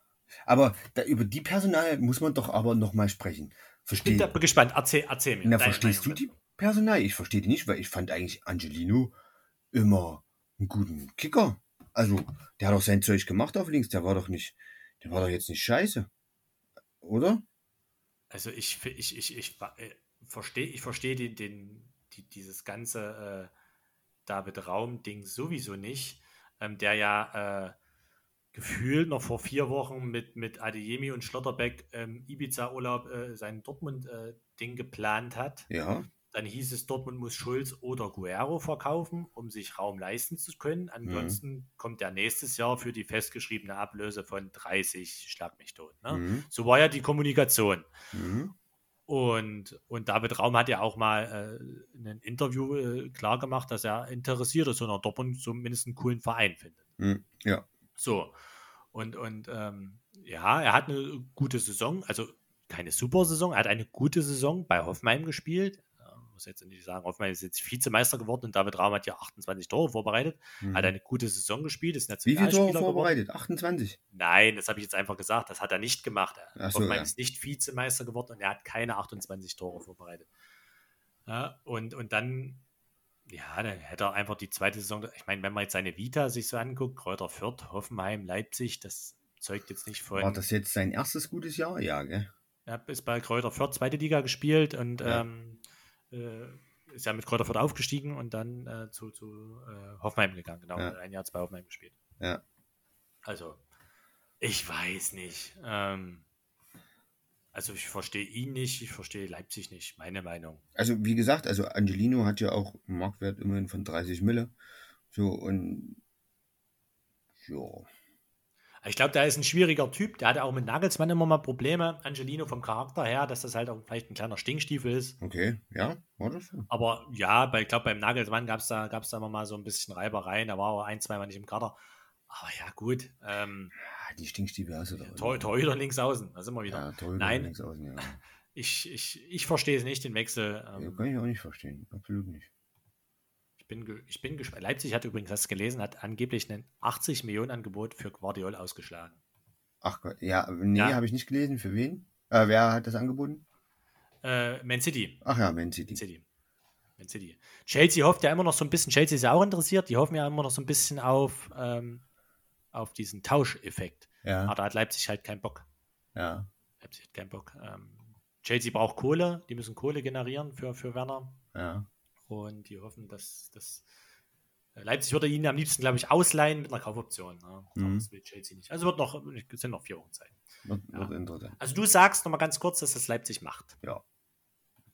Aber da, über die Personal muss man doch aber nochmal sprechen. Versteh, ich bin gespannt. Erzähl, erzähl mir. Na, verstehst Meinung du die Personal? Ich verstehe die nicht, weil ich fand eigentlich Angelino immer einen guten Kicker. Also, der hat auch sein Zeug gemacht auf links. Der war doch nicht, der war doch jetzt nicht scheiße. Oder? Also ich, ich, ich, ich, äh, verstehe ich versteh den, den, die, dieses ganze äh, David Raum-Ding sowieso nicht, ähm, der ja äh, gefühlt noch vor vier Wochen mit, mit Adeyemi und Schlotterbeck ähm, Ibiza-Urlaub äh, sein Dortmund-Ding äh, geplant hat. Ja. Dann hieß es, Dortmund muss Schulz oder Guerrero verkaufen, um sich Raum leisten zu können. Ansonsten mhm. kommt er nächstes Jahr für die festgeschriebene Ablöse von 30, schlag mich tot. Ne? Mhm. So war ja die Kommunikation. Mhm. Und, und David Raum hat ja auch mal äh, in einem Interview äh, klar gemacht, dass er interessiert ist und er Dortmund zumindest einen coolen Verein findet. Mhm. Ja. So. Und, und ähm, ja, er hat eine gute Saison, also keine super Saison, er hat eine gute Saison bei Hoffenheim gespielt muss jetzt nicht sagen, Hoffenheim ist jetzt Vizemeister geworden und David Raum hat ja 28 Tore vorbereitet, mhm. hat eine gute Saison gespielt, ist Wie viele Tore vorbereitet? Geworden. 28? Nein, das habe ich jetzt einfach gesagt, das hat er nicht gemacht. So, Hoffenheim ja. ist nicht Vizemeister geworden und er hat keine 28 Tore vorbereitet. Ja, und, und dann, ja, dann hätte er einfach die zweite Saison, ich meine, wenn man jetzt seine Vita sich so anguckt, Kräuter Fürth, Hoffenheim, Leipzig, das zeugt jetzt nicht von. War das jetzt sein erstes gutes Jahr? Ja, gell? Er ist bei Kräuter Fürth zweite Liga gespielt und ja. ähm, äh, ist ja mit Kräuterfurt aufgestiegen und dann äh, zu, zu äh, Hoffenheim gegangen. Genau, ja. ein Jahr zwei Hoffenheim gespielt. Ja. Also, ich weiß nicht. Ähm, also ich verstehe ihn nicht, ich verstehe Leipzig nicht, meine Meinung. Also wie gesagt, also Angelino hat ja auch einen Marktwert immerhin von 30 Mille. So und ja. Ich glaube, der ist ein schwieriger Typ. Der hatte auch mit Nagelsmann immer mal Probleme. Angelino vom Charakter her, dass das halt auch vielleicht ein kleiner Stinkstiefel ist. Okay, ja, war das so. Aber ja, bei, ich glaube, beim Nagelsmann gab es da, gab's da immer mal so ein bisschen Reibereien. Da war er ein, zwei Mal nicht im Kader. Aber ja, gut. Ähm, die Stinkstiefel hast du doch. Tor, Torhüter links außen, da sind wir wieder. Ja, Torhüter Nein, links außen, ja. Ich, ich, ich verstehe es nicht, den Wechsel. Ähm, ja, kann ich auch nicht verstehen. Absolut nicht bin, ich bin gespannt. Leipzig hat übrigens das gelesen, hat angeblich ein 80 Millionen Angebot für Guardiol ausgeschlagen. Ach Gott, ja, nee, ja. habe ich nicht gelesen. Für wen? Äh, wer hat das angeboten? Äh, Man City. Ach ja, Man City. Man City. Man City. Chelsea hofft ja immer noch so ein bisschen, Chelsea ist ja auch interessiert, die hoffen ja immer noch so ein bisschen auf, ähm, auf diesen Tauscheffekt. Ja. Aber da hat Leipzig halt keinen Bock. Ja. Leipzig hat keinen Bock. Ähm, Chelsea braucht Kohle, die müssen Kohle generieren für, für Werner. Ja. Und die hoffen, dass das äh, Leipzig würde ihn am liebsten, glaube ich, ausleihen mit einer Kaufoption. Ne? Mhm. Das will Chelsea nicht. Also wird noch, es sind noch vier Wochen Zeit. Wird, ja. wird interessant. Also du sagst noch mal ganz kurz, dass das Leipzig macht. Ja.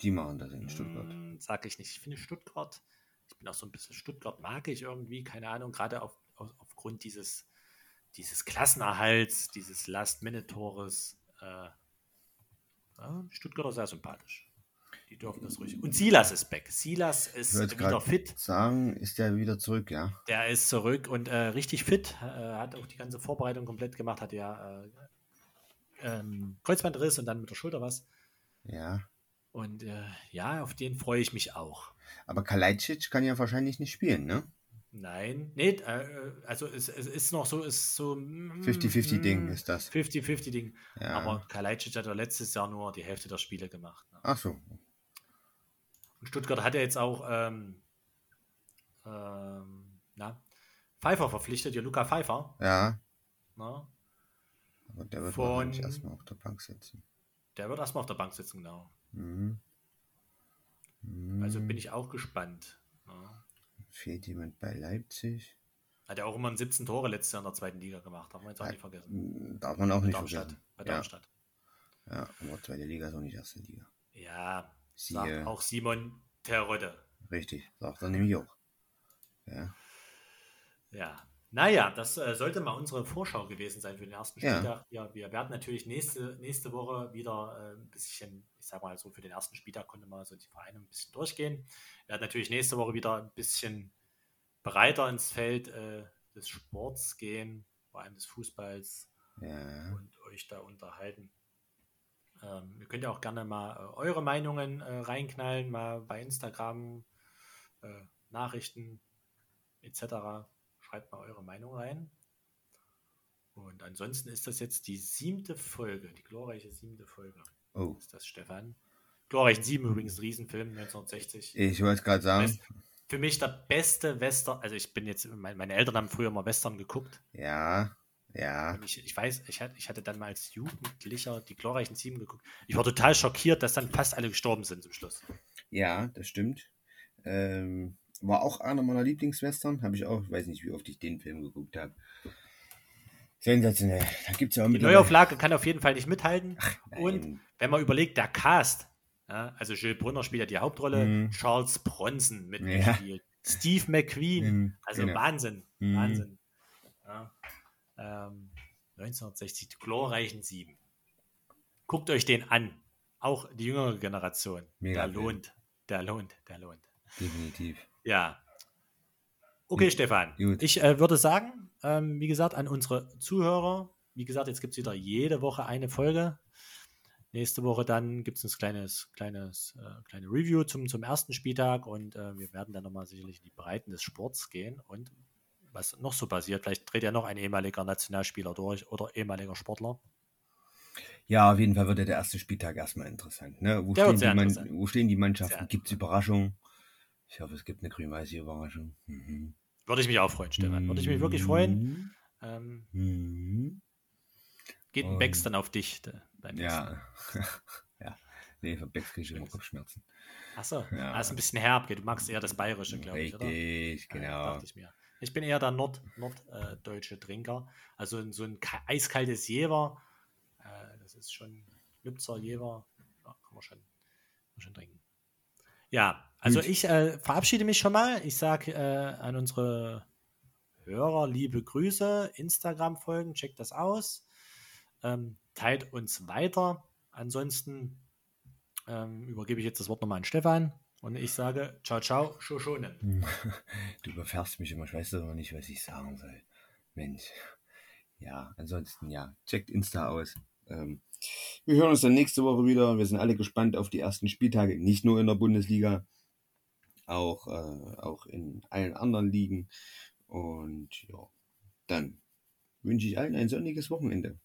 Die machen das in Stuttgart. Hm, sag ich nicht. Ich finde Stuttgart, ich bin auch so ein bisschen Stuttgart mag ich irgendwie, keine Ahnung, gerade auf, auf, aufgrund dieses, dieses Klassenerhalts, dieses Last-Minute-Tores. Äh, ja, Stuttgarter sehr sympathisch. Die dürfen das ruhig. Und Silas ist back. Silas ist wieder fit. Sagen, ist der wieder zurück, ja? Der ist zurück und äh, richtig fit. Äh, hat auch die ganze Vorbereitung komplett gemacht. Hat ja äh, ähm, Kreuzbandriss und dann mit der Schulter was. Ja. Und äh, ja, auf den freue ich mich auch. Aber Kalajdzic kann ja wahrscheinlich nicht spielen, ne? Nein, nee, äh, also es, es, ist noch so, ist so 50-50-Ding mm, ist das. 50-50-Ding. Ja. Aber Kalajdzic hat ja letztes Jahr nur die Hälfte der Spiele gemacht. Ne? Ach so, und Stuttgart hat ja jetzt auch ähm, ähm, na, Pfeiffer verpflichtet, ja Luca Pfeiffer. Ja. Na? Aber der wird Von, erstmal auf der Bank sitzen. Der wird erstmal auf der Bank sitzen, genau. Mhm. Mhm. Also bin ich auch gespannt. Na? Fehlt jemand bei Leipzig? Hat ja auch immer 17 Tore letztes Jahr in der zweiten Liga gemacht. Darf man jetzt auch nicht vergessen. Darf man auch bei nicht Darmstadt, vergessen. Bei Darmstadt. Ja, ja aber zweite Liga ist auch nicht erste Liga. Ja, Siehe. Sagt auch Simon Terodde. Richtig, sagt er nämlich auch. Ja. Ja. Naja, das äh, sollte mal unsere Vorschau gewesen sein für den ersten Spieltag. Ja. ja wir werden natürlich nächste, nächste Woche wieder äh, ein bisschen, ich sag mal so, für den ersten Spieltag konnte man so die Vereine ein bisschen durchgehen. Wir werden natürlich nächste Woche wieder ein bisschen breiter ins Feld äh, des Sports gehen, vor allem des Fußballs. ja. und euch da unterhalten. Ähm, ihr könnt ja auch gerne mal äh, eure Meinungen äh, reinknallen, mal bei Instagram, äh, Nachrichten etc. Schreibt mal eure Meinung rein. Und ansonsten ist das jetzt die siebte Folge, die glorreiche siebte Folge. Oh. Ist das, Stefan? Glorreichen Sieben übrigens, Riesenfilm, 1960. Ich wollte es gerade sagen. Best, für mich der beste Western, also ich bin jetzt, meine Eltern haben früher mal Western geguckt. Ja, ja. Ich, ich, weiß, ich hatte, ich hatte dann mal als Jugendlicher die glorreichen Sieben geguckt. Ich war total schockiert, dass dann fast alle gestorben sind zum Schluss. Ja, das stimmt. Ähm, war auch einer meiner Lieblingswestern. Habe ich auch, ich weiß nicht, wie oft ich den Film geguckt habe. Sensationell. Da gibt's ja auch Die Neuauflage kann auf jeden Fall nicht mithalten. Ach, Und wenn man überlegt, der Cast, ja, also Jules Brunner spielt ja die Hauptrolle, mhm. Charles Bronson mitgespielt, ja. Steve McQueen, mhm, also genau. Wahnsinn, mhm. Wahnsinn. Ja. Ähm, 1960, die glorreichen Sieben. Guckt euch den an. Auch die jüngere Generation. Mega der lohnt, der lohnt, der lohnt. Definitiv. Ja. Okay, Gut. Stefan. Gut. Ich äh, würde sagen, ähm, wie gesagt, an unsere Zuhörer, wie gesagt, jetzt gibt es wieder jede Woche eine Folge. Nächste Woche dann gibt es ein kleines, kleines, äh, kleine Review zum, zum ersten Spieltag und äh, wir werden dann nochmal sicherlich in die Breiten des Sports gehen und was noch so passiert. Vielleicht dreht ja noch ein ehemaliger Nationalspieler durch oder ehemaliger Sportler. Ja, auf jeden Fall wird der erste Spieltag erstmal interessant. Ne? Wo, stehen die Man wo stehen die Mannschaften? Gibt es Überraschungen? Ich hoffe, es gibt eine grün-weiße Überraschung. Mhm. Würde ich mich auch freuen, Stefan. Würde ich mich wirklich freuen. Ähm, mhm. Geht ein Becks dann auf dich beim Ja. ja. Nee, von Becks kriege ich immer Kopfschmerzen. Achso, ja. Ah, ist ein bisschen herb. Du magst eher das Bayerische, glaube ich, oder? Richtig, genau. Ja, dachte ich mir. Ich bin eher der Nord, norddeutsche Trinker. Also so ein eiskaltes Jever, äh, das ist schon Lübzer Jever, ja, kann man schon, kann man schon trinken. Ja, also Gut. ich äh, verabschiede mich schon mal. Ich sage äh, an unsere Hörer liebe Grüße, Instagram folgen, checkt das aus, ähm, teilt uns weiter. Ansonsten ähm, übergebe ich jetzt das Wort nochmal an Stefan. Und ich sage, ciao, ciao, Shoshone. Du überfährst mich immer, ich weiß aber nicht, was ich sagen soll. Mensch. Ja, ansonsten, ja, checkt Insta aus. Ähm, wir hören uns dann nächste Woche wieder. Wir sind alle gespannt auf die ersten Spieltage, nicht nur in der Bundesliga, auch, äh, auch in allen anderen Ligen. Und ja, dann wünsche ich allen ein sonniges Wochenende.